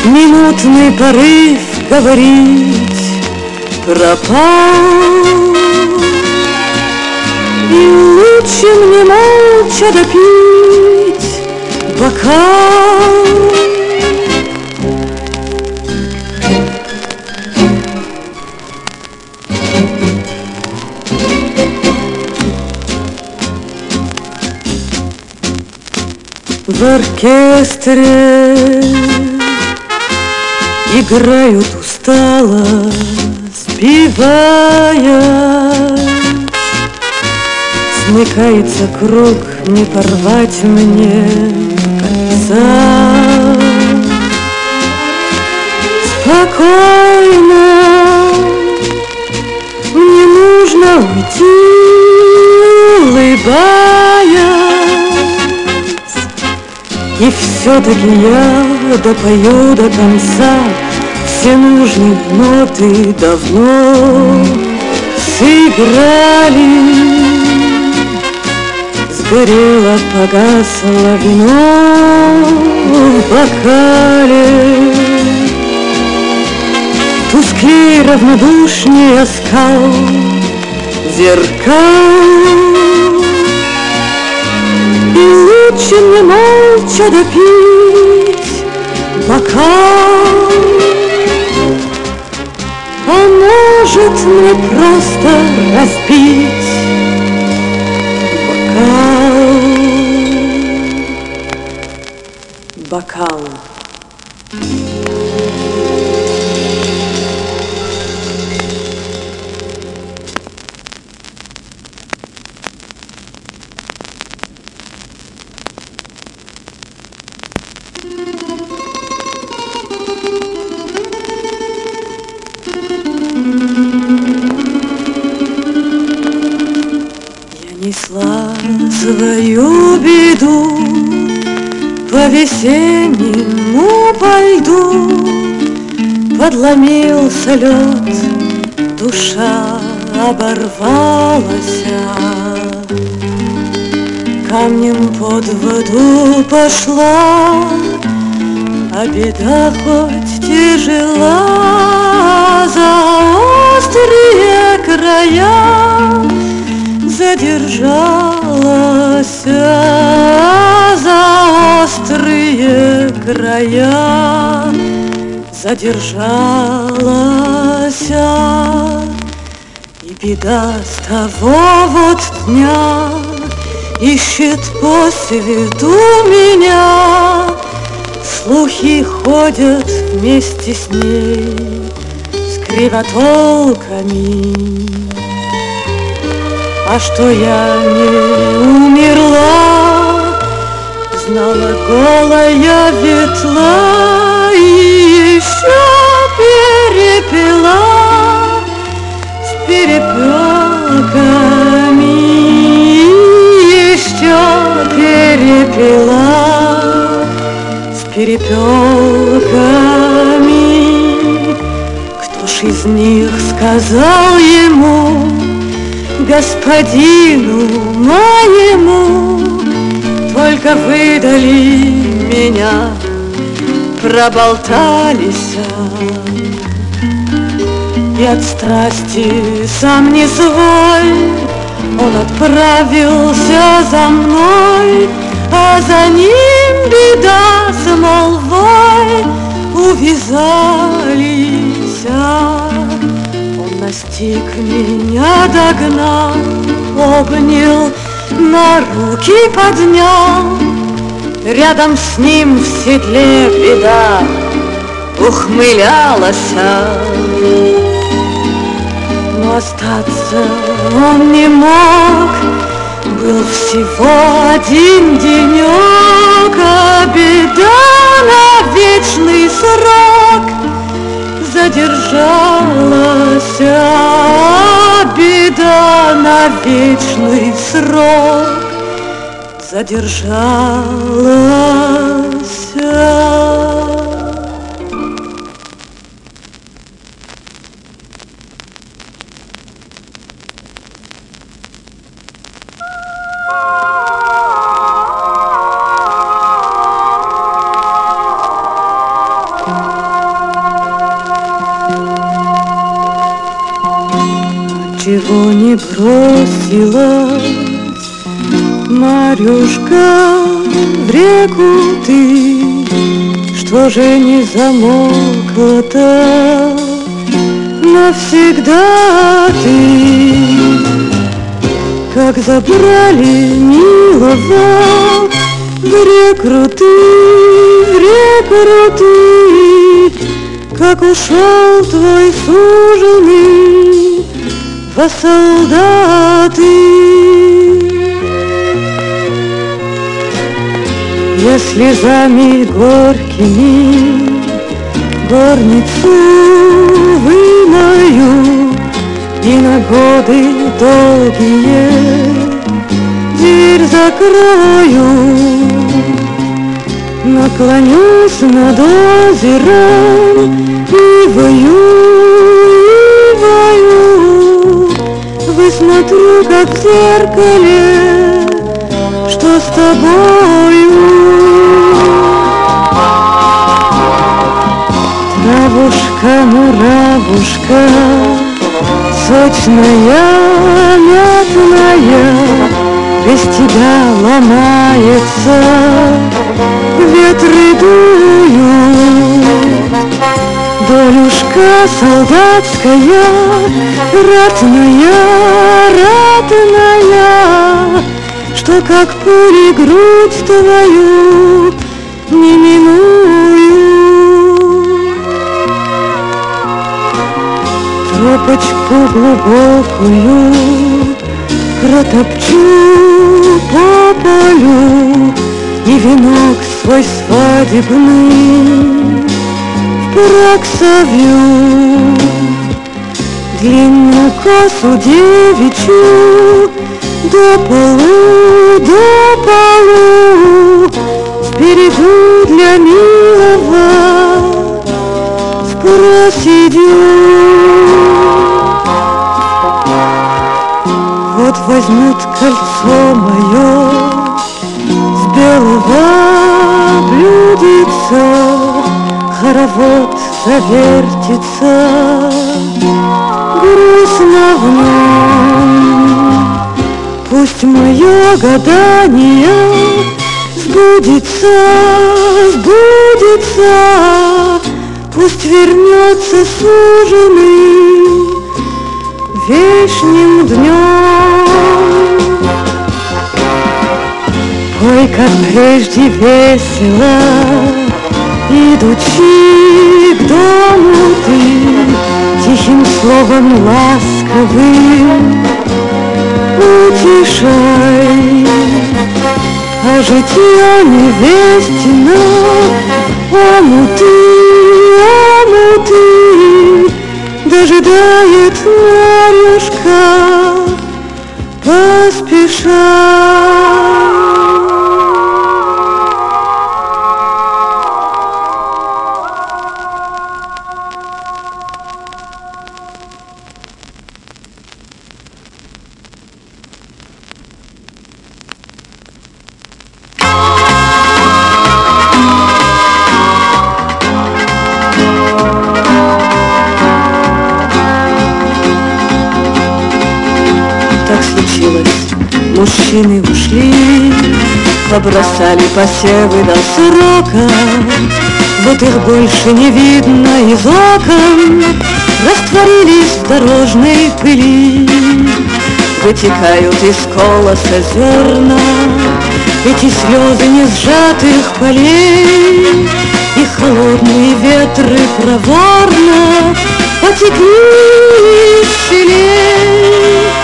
Минутный порыв говорить пропал и лучше мне молча допить бокал В оркестре играют устало, спевая. Смыкается круг, не порвать мне конца Спокойно, мне нужно уйти, улыбаясь. И все-таки я допою до конца Все нужные ноты. Давно сыграли Сгорело, погасло вино в бокале. Тусклее, равнодушнее оскал зеркал. И лучше мне молча допить бокал. А может мне просто разбить бокал Подломился лед, душа оборвалась Камнем под воду пошла А беда хоть тяжела. За острые края задержалась за острые края, задержалась. И беда с того вот дня ищет по свету меня. Слухи ходят вместе с ней с кривотолками. А что я не умерла, Знала голая ветла еще перепела С перепелками Еще перепела С перепелками. Кто ж из них сказал ему господину моему Только выдали меня, проболтались И от страсти сам не свой Он отправился за мной А за ним беда с молвой Увязались Настиг меня, догнал, обнял, на руки поднял. Рядом с ним в седле беда ухмылялась. Но остаться он не мог, был всего один денек, а беда на вечный срок задержалась беда на вечный срок задержалась. Же не замокла-то Навсегда ты. Как забрали милого Рекруты, рекруты, как ушел твой суженый во солдаты. Я слезами горькими горницу вымою И на годы долгие дверь закрою. Наклонюсь над озером и вою, и вою Высмотрю, как в зеркале, что с тобою. Травушка, муравушка, сочная, мятная, без тебя ломается. Ветры дуют, Долюшка солдатская, ратная, ратная, Что как пули грудь твою не миную. Тропочку глубокую протопчу по полю, и венок свой свадебный Брак совью Длинную косу девичью До полу, до полу Сберегу для милого В проседью Вот возьмет кольцо мое белого блюдется, хоровод завертится, грустно вновь. Пусть мое гадание сбудется, сбудется, пусть вернется суженый вечным днем. Ой, как прежде весело, идучи к дому ты, Тихим словом ласковым утешай. А житье невестина, омуты, омуты, Дожидает Марьюшка, поспешай. Мужчины ушли, Побросали посевы до срока, Вот их больше не видно из окон, Растворились в дорожной пыли. Вытекают из колоса зерна Эти слезы не сжатых полей, И холодные ветры проворно Потекли из щелей.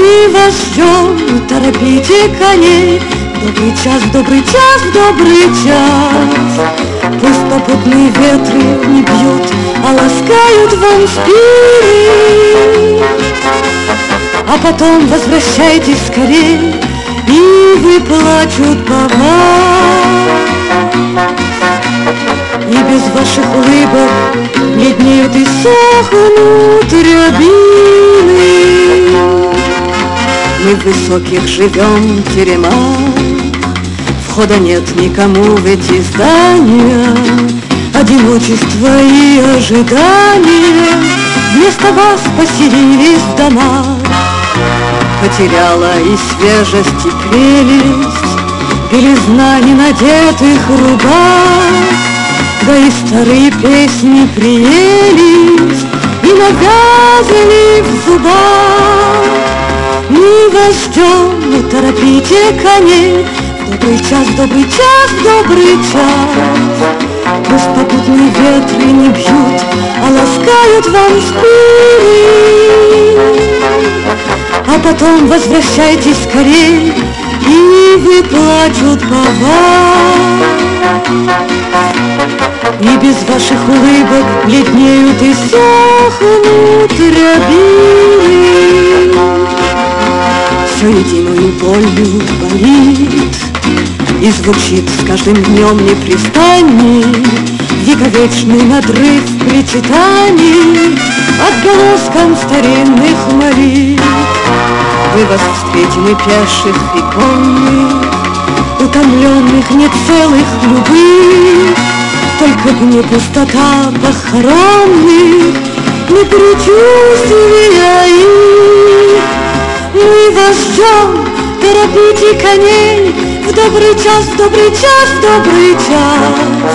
Мы вас ждем, торопите коней, Добрый час, добрый час, добрый час. Пусть попутные ветры не бьют, А ласкают вам спины. А потом возвращайтесь скорей, И выплачут по вам. И без ваших улыбок Бледнеют и сохнут рябины. Мы в высоких живем теремах, Входа нет никому в эти здания, Одиночество и ожидание. Вместо вас поселились в домах. Потеряла и свежесть, и прелесть, Белизна ненадетых рубах, Да и старые песни приелись И навязали в зубах. Вас ждем, не торопите коней, Добрый час, добрый час, добрый час. Пусть попутные ветры не бьют, а ласкают вам спины А потом возвращайтесь скорей и выплачут по вам. И без ваших улыбок бледнеют и сохнут рябины Все единую болью болит. И звучит с каждым днем непрестанней Вековечный надрыв причитаний. Отголоском старинных молитв. Вы вас встретим пеших, и конных, Утомленных, не целых, любых, Только б не пустота похоронных, Не предчувствия их. Мы вас ждем, торопите коней, В добрый час, в добрый час, в добрый час.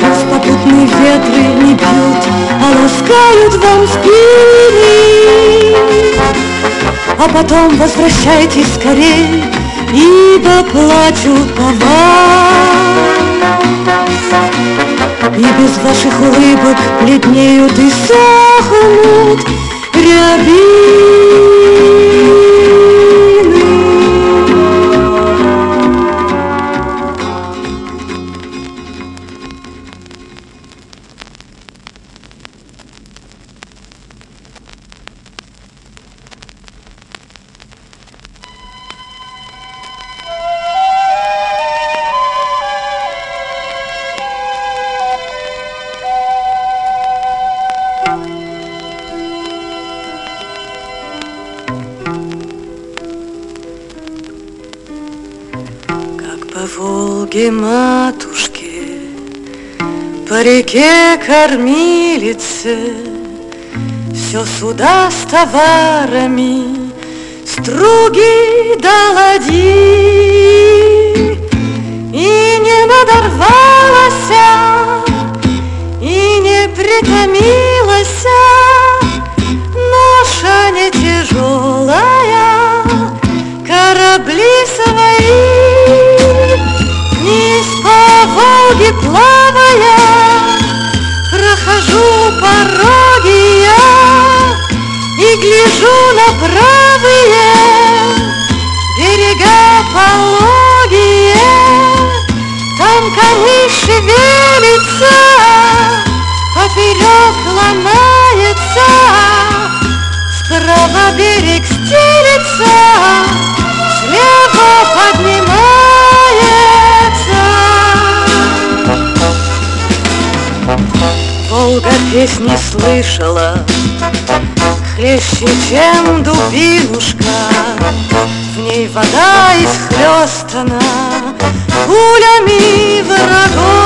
Пусть попутные ветры не бьют, А ласкают вам спины. А потом возвращайтесь скорей, ибо плачут по вам. И без ваших улыбок бледнеют и сохнут рябины. По реке кормилице, Все суда с товарами, струги до ладьи. И не надорвалась, и не притомилась, Справа берег стелится, слева поднимается. Волга песни слышала, Хлеще, чем дубинушка, В ней вода исхлестана Пулями врагов.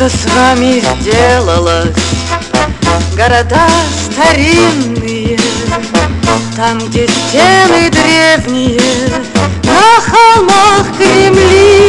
Что-то с вами сделалось. Города старинные Там, где стены древние На холмах Кремли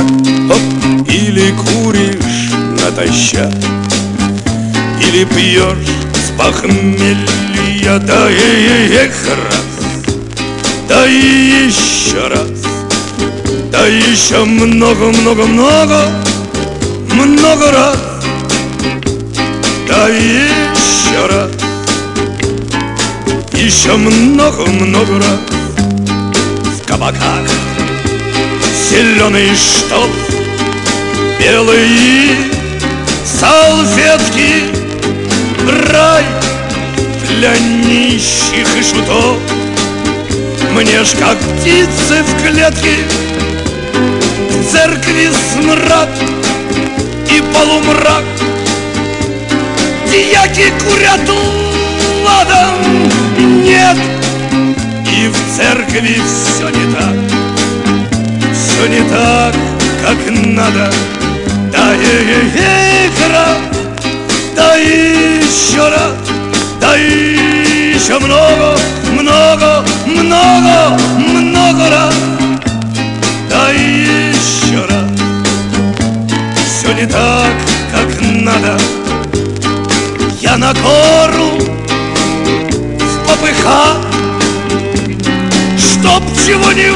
Оп, Или куришь натощак. Или пьешь с похмелья Да и эх раз, да и еще раз. Да еще много-много-много Много раз. Да еще раз. Еще много-много раз. В кабаках Зеленый штоф Белые салфетки Рай для нищих и шутов Мне ж как птицы в клетке В церкви смрад и полумрак. Дьяки курят ладом Нет, и в церкви все не так Все не так, как надо. Да и раз, да еще раз Да еще много, много, много, много раз. Да еще раз. Все не так, как надо. Я на гору в попыхах Чтоб чего не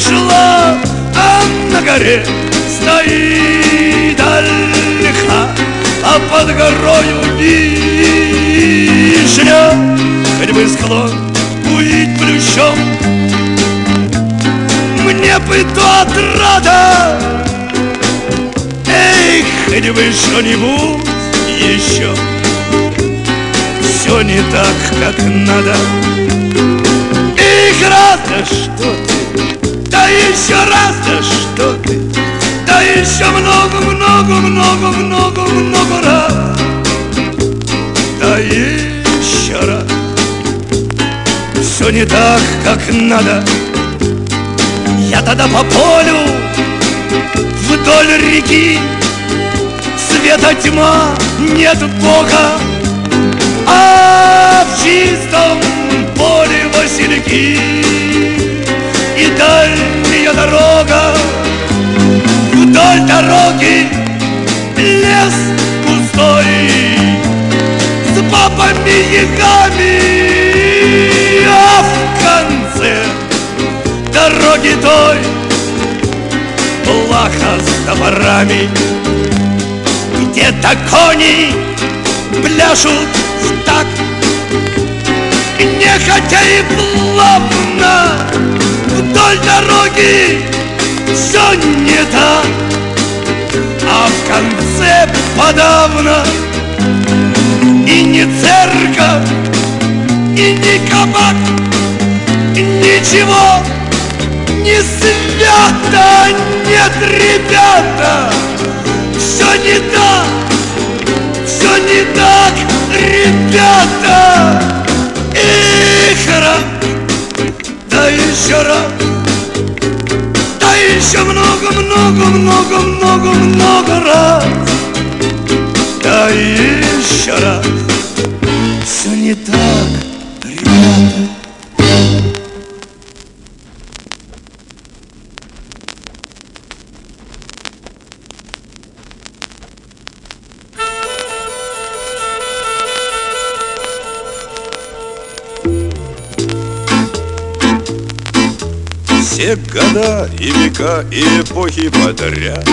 вышло А на горе стоит ольха А под горою вишня Хоть бы склон увидеть плющом. Мне бы то отрада Эй, хоть бы что-нибудь еще. Все не так, как надо. Их раз, да что ты еще раз, да что ты? Да еще много-много-много-много-много раз. Да еще раз. Все не так, как надо. Я тогда по полю Вдоль реки. Света тьма, нет Бога. А в чистом поле васильки. И дальняя дорога Вдоль дороги лес пустой С бабами ягами А в конце дороги той Плаха с топорами. Где-то кони пляшут в такт Нехотя и плавно Вдоль дороги. Все не так А в конце подавно. И не церковь, и не кабак Ничего. Не свято Нет, ребята, все не так Все не так, ребята. Эх, раз, да еще раз. Да еще много-много-много-много-много раз. Да еще раз. Все не так, ребята Все года и века и эпохи подряд.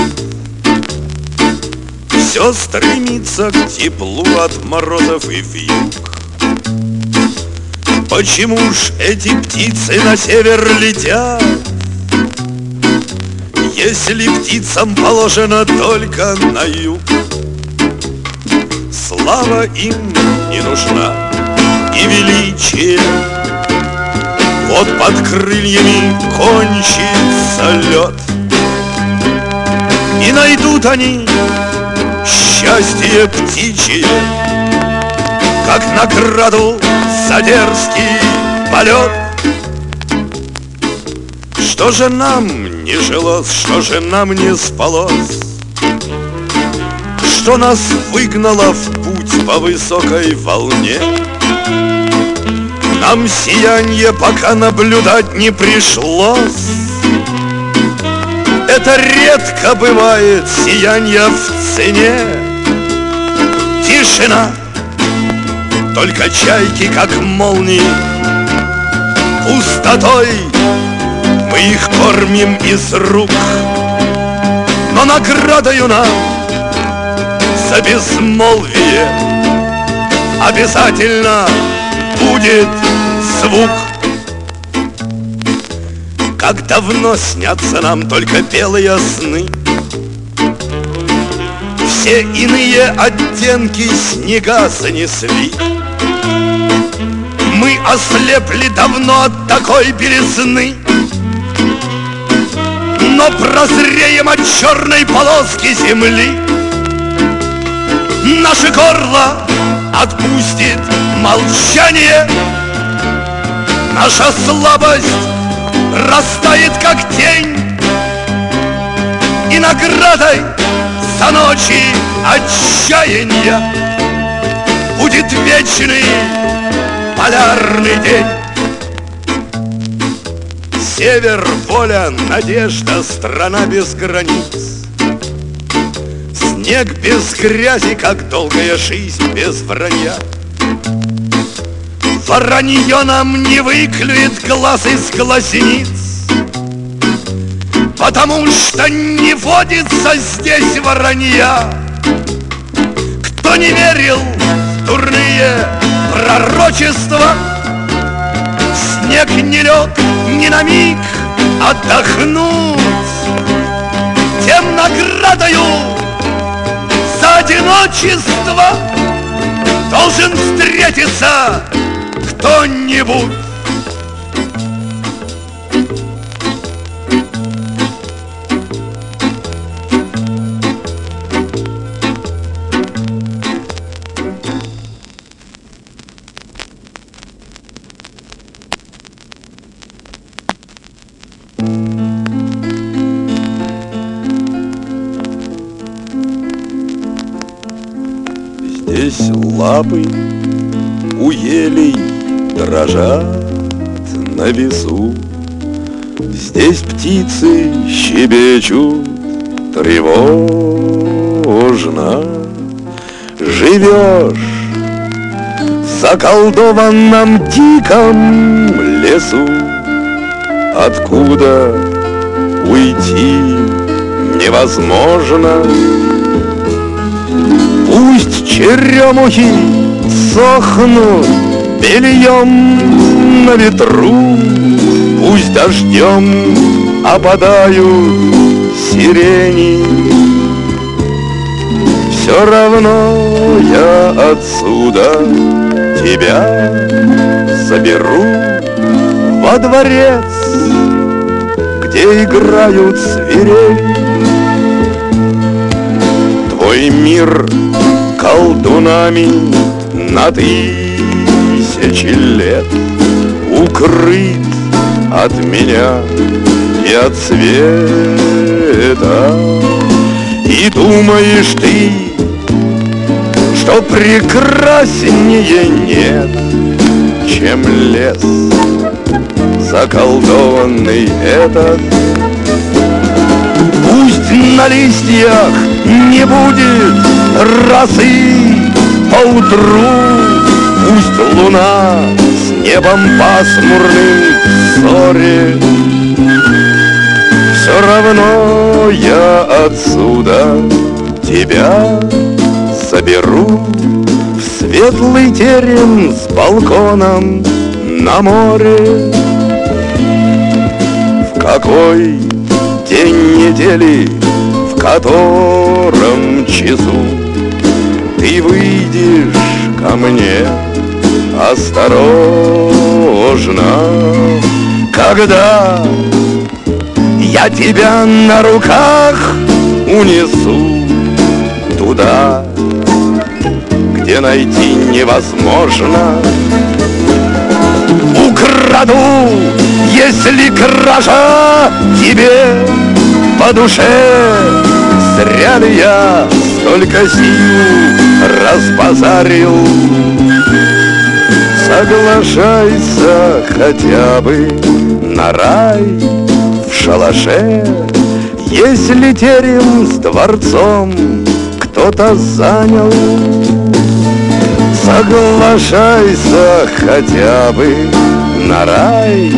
Все стремится к теплу от морозов и вьюг Почему ж эти птицы на север летят? Если птицам положено только на юг. Слава им не нужна и величие Вот под крыльями кончится лед. И найдут они счастье птичье Как награду за дерзкий полет. Что же нам не жилось, что же нам не спалось? Что нас выгнало в путь по высокой волне Нам сияние пока наблюдать не пришлось. Это редко бывает сияние в цене. Тишина только чайки, как молнии. Пустотой мы их кормим из рук. Но наградою нам за безмолвие Обязательно будет звук. Как давно снятся нам только белые сны. Все иные оттенки снега занесли. Мы ослепли давно от такой белизны. Но прозреем от черной полоски земли. Наше горло отпустит молчание. Наша слабость растает, как тень И наградой за ночи отчаяния Будет вечный полярный день. Север, воля, надежда, страна без границ Снег без грязи, как долгая жизнь без вранья. Воронье нам не выклюет глаз из глазниц Потому что не водится здесь воронья Кто не верил в дурные пророчество Снег не лег ни на миг отдохнуть. Тем наградою за одиночество Должен встретиться кто-нибудь лапы у елей дрожат на весу. Здесь птицы щебечут тревожно. Живешь в заколдованном диком лесу. Откуда уйти невозможно Пусть черемухи сохнут бельем на ветру, Пусть дождем опадают сирени. Все равно я отсюда тебя заберу во дворец, где играют свирель. Твой мир колдунами на тысячи лет Укрыт от меня и от света. И думаешь ты, что прекраснее нет Чем лес заколдованный этот. Пусть на листьях не будет росы поутру Пусть луна с небом пасмурным в ссоре Все равно я отсюда тебя заберу В светлый терем с балконом на море. В какой день недели, в котором часу Выйдешь ко мне. Осторожно Когда я тебя на руках унесу туда, где найти невозможно. Украду, если кража тебе по душе. Зря ли я столько сил разбазарил. Соглашайся хотя бы на рай в шалаше. Если терем с дворцом кто-то занял Соглашайся хотя бы на рай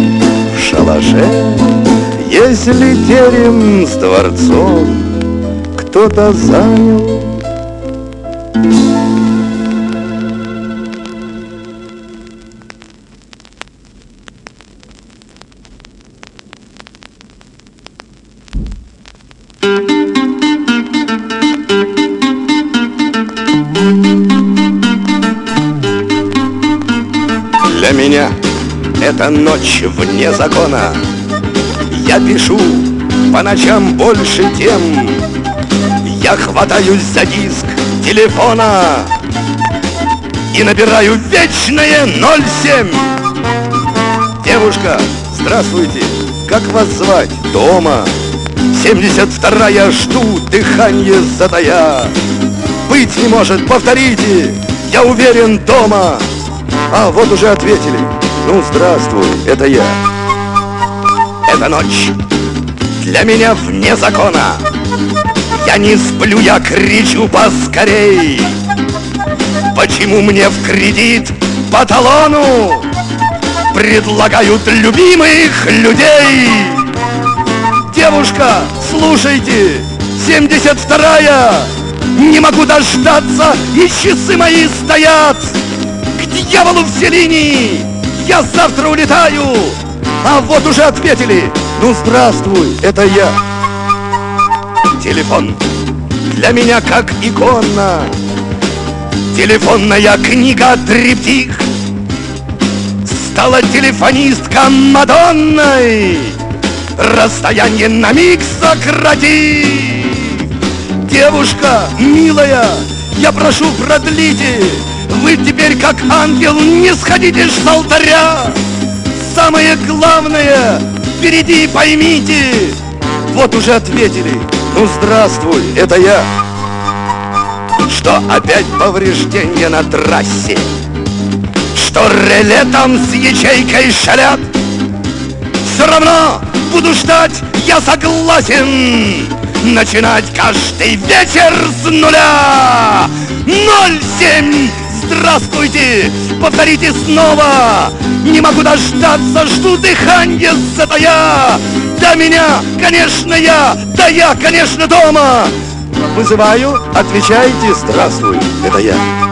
в шалаше. Если терем с дворцом кто-то занял Для меня это ночь вне закона. Я пишу по ночам больше тем. Я хватаюсь за диск телефона И набираю вечное 07 Девушка, здравствуйте, как вас звать? Дома. 72-я жду, дыхание затая Быть не может, повторите, я уверен, дома а, вот уже ответили. Ну, здравствуй, это я. Эта ночь для меня вне закона. Я не сплю, я кричу поскорей. Почему мне в кредит по талону предлагают любимых людей? Девушка, слушайте, 72-я, не могу дождаться, и часы мои стоят дьяволу все линии! Я завтра улетаю! А вот уже ответили! Ну, здравствуй, это я! Телефон для меня как икона Телефонная книга триптих Стала телефонистка Мадонной Расстояние на миг сократи Девушка, милая, я прошу, продлите. Вы теперь как ангел не сходите с алтаря. Самое главное, впереди поймите. Вот уже ответили, ну здравствуй, это я. Что опять повреждения на трассе? Что реле там с ячейкой шалят? Все равно буду ждать, я согласен Начинать каждый вечер с нуля Ноль семь Здравствуйте! Повторите снова! Не могу дождаться, жду дыхания затая! Да меня, конечно, я! Да я, конечно, дома! Вызываю, отвечайте, здравствуй, это я.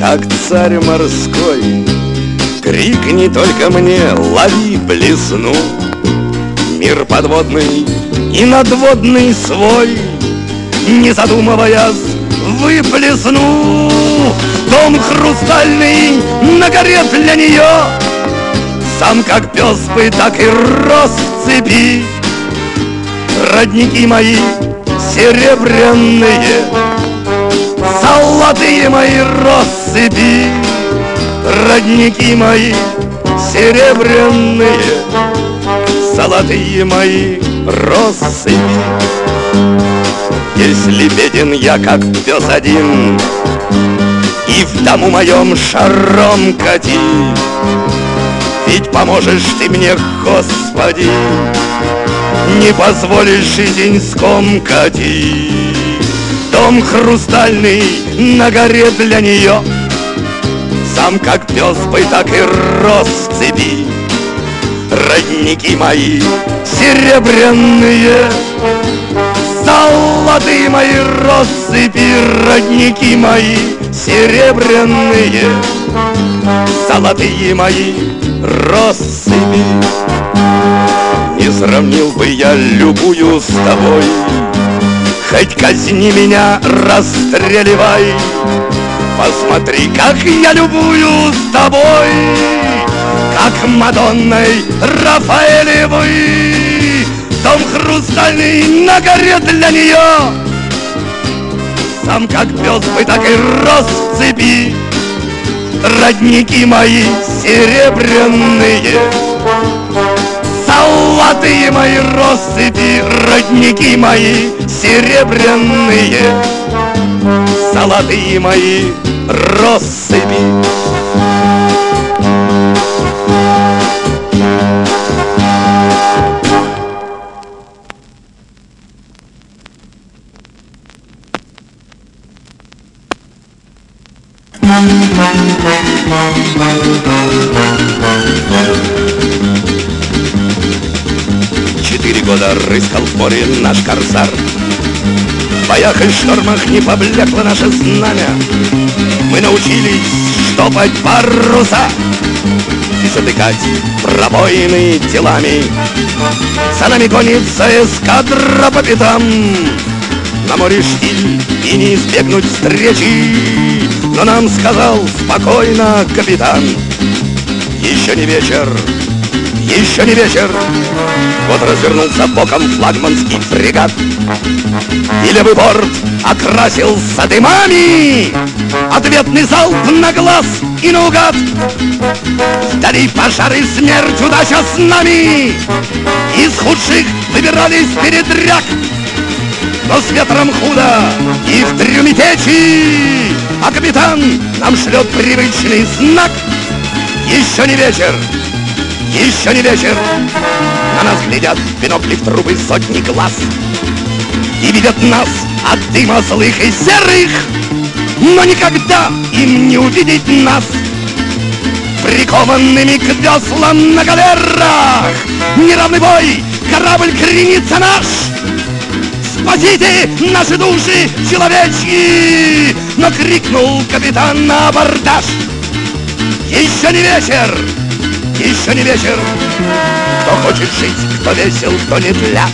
Как царь морской, Крикни только мне, лови блесну. Мир подводный и надводный свой, Не задумываясь, выплесну. Дом хрустальный на горе для нее, Сам как пес бы, так и рос в цепи. Родники мои серебряные, Золотые мои россыпи, Родники мои серебряные, Золотые мои россыпи. Если беден я, как пес один, И в дому моем шаром кати, Ведь поможешь ты мне, Господи, Не позволишь жизнь скомкати. Дом хрустальный на горе для нее Сам как пес бы, так и рос в цепи. Родники мои серебряные Золотые мои россыпи, родники мои серебряные Золотые мои россыпи. Не сравнил бы я любую с тобой Хоть казни меня, расстреливай Посмотри, как я любую с тобой Как Мадонной Рафаэлевой. Дом хрустальный на горе для нее Сам как пес бы так и рос в цепи Родники мои серебряные Золотые мои россыпи Родники мои серебряные Золотые мои россыпи. Четыре года рыскал в море наш корсар боях и штормах не поблекло наше знамя. Мы научились штопать паруса И затыкать пробоины телами. За нами гонится эскадра по пятам. На море штиль и не избегнуть встречи. Но нам сказал спокойно капитан Еще не вечер, еще не вечер. Вот развернулся боком флагманский фрегат. И левый борт окрасился дымами. Ответный залп на глаз и наугад. Вдали пожары, смерть, удача с нами. Из худших выбирались передряг но с ветром худо и в трюме печи, А капитан нам шлет привычный знак. Еще не вечер, еще не вечер, На нас глядят в бинокли в трубы сотни глаз И видят нас от дыма злых и серых, Но никогда им не увидеть нас Прикованными к веслам на галерах Неравный бой, корабль кренится наш Спасите наши души человечьи! Но крикнул капитан на абордаж. Еще не вечер, еще не вечер. Кто хочет жить, кто весел, кто не для.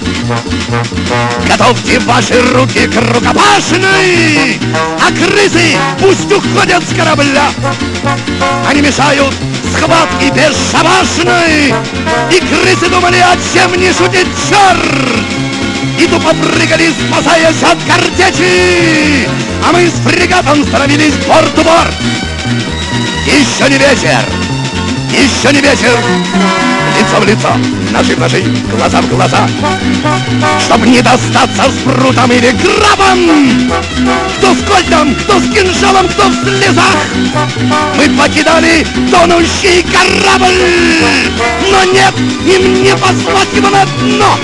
Готовьте ваши руки к рукопашной, а крысы пусть уходят с корабля. Они мешают схватке бесшабашной, и крысы думали, о чем не шутит черт. И тупо прыгали, спасаясь от картечи А мы с фрегатом становились борт-у-борт Еще не вечер, еще не вечер. Лицо в лицо, ножи в ножи, глаза в глаза. Чтоб не достаться с прутом или грабом Кто с кольтом, кто с кинжалом, кто в слезах. Мы покидали тонущий корабль Но нет, им не послать его на дно.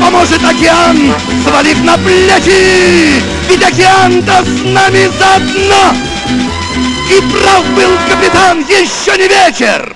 Поможет океан, свалив на плечи Ведь океан-то с нами заодно И прав был капитан, еще не вечер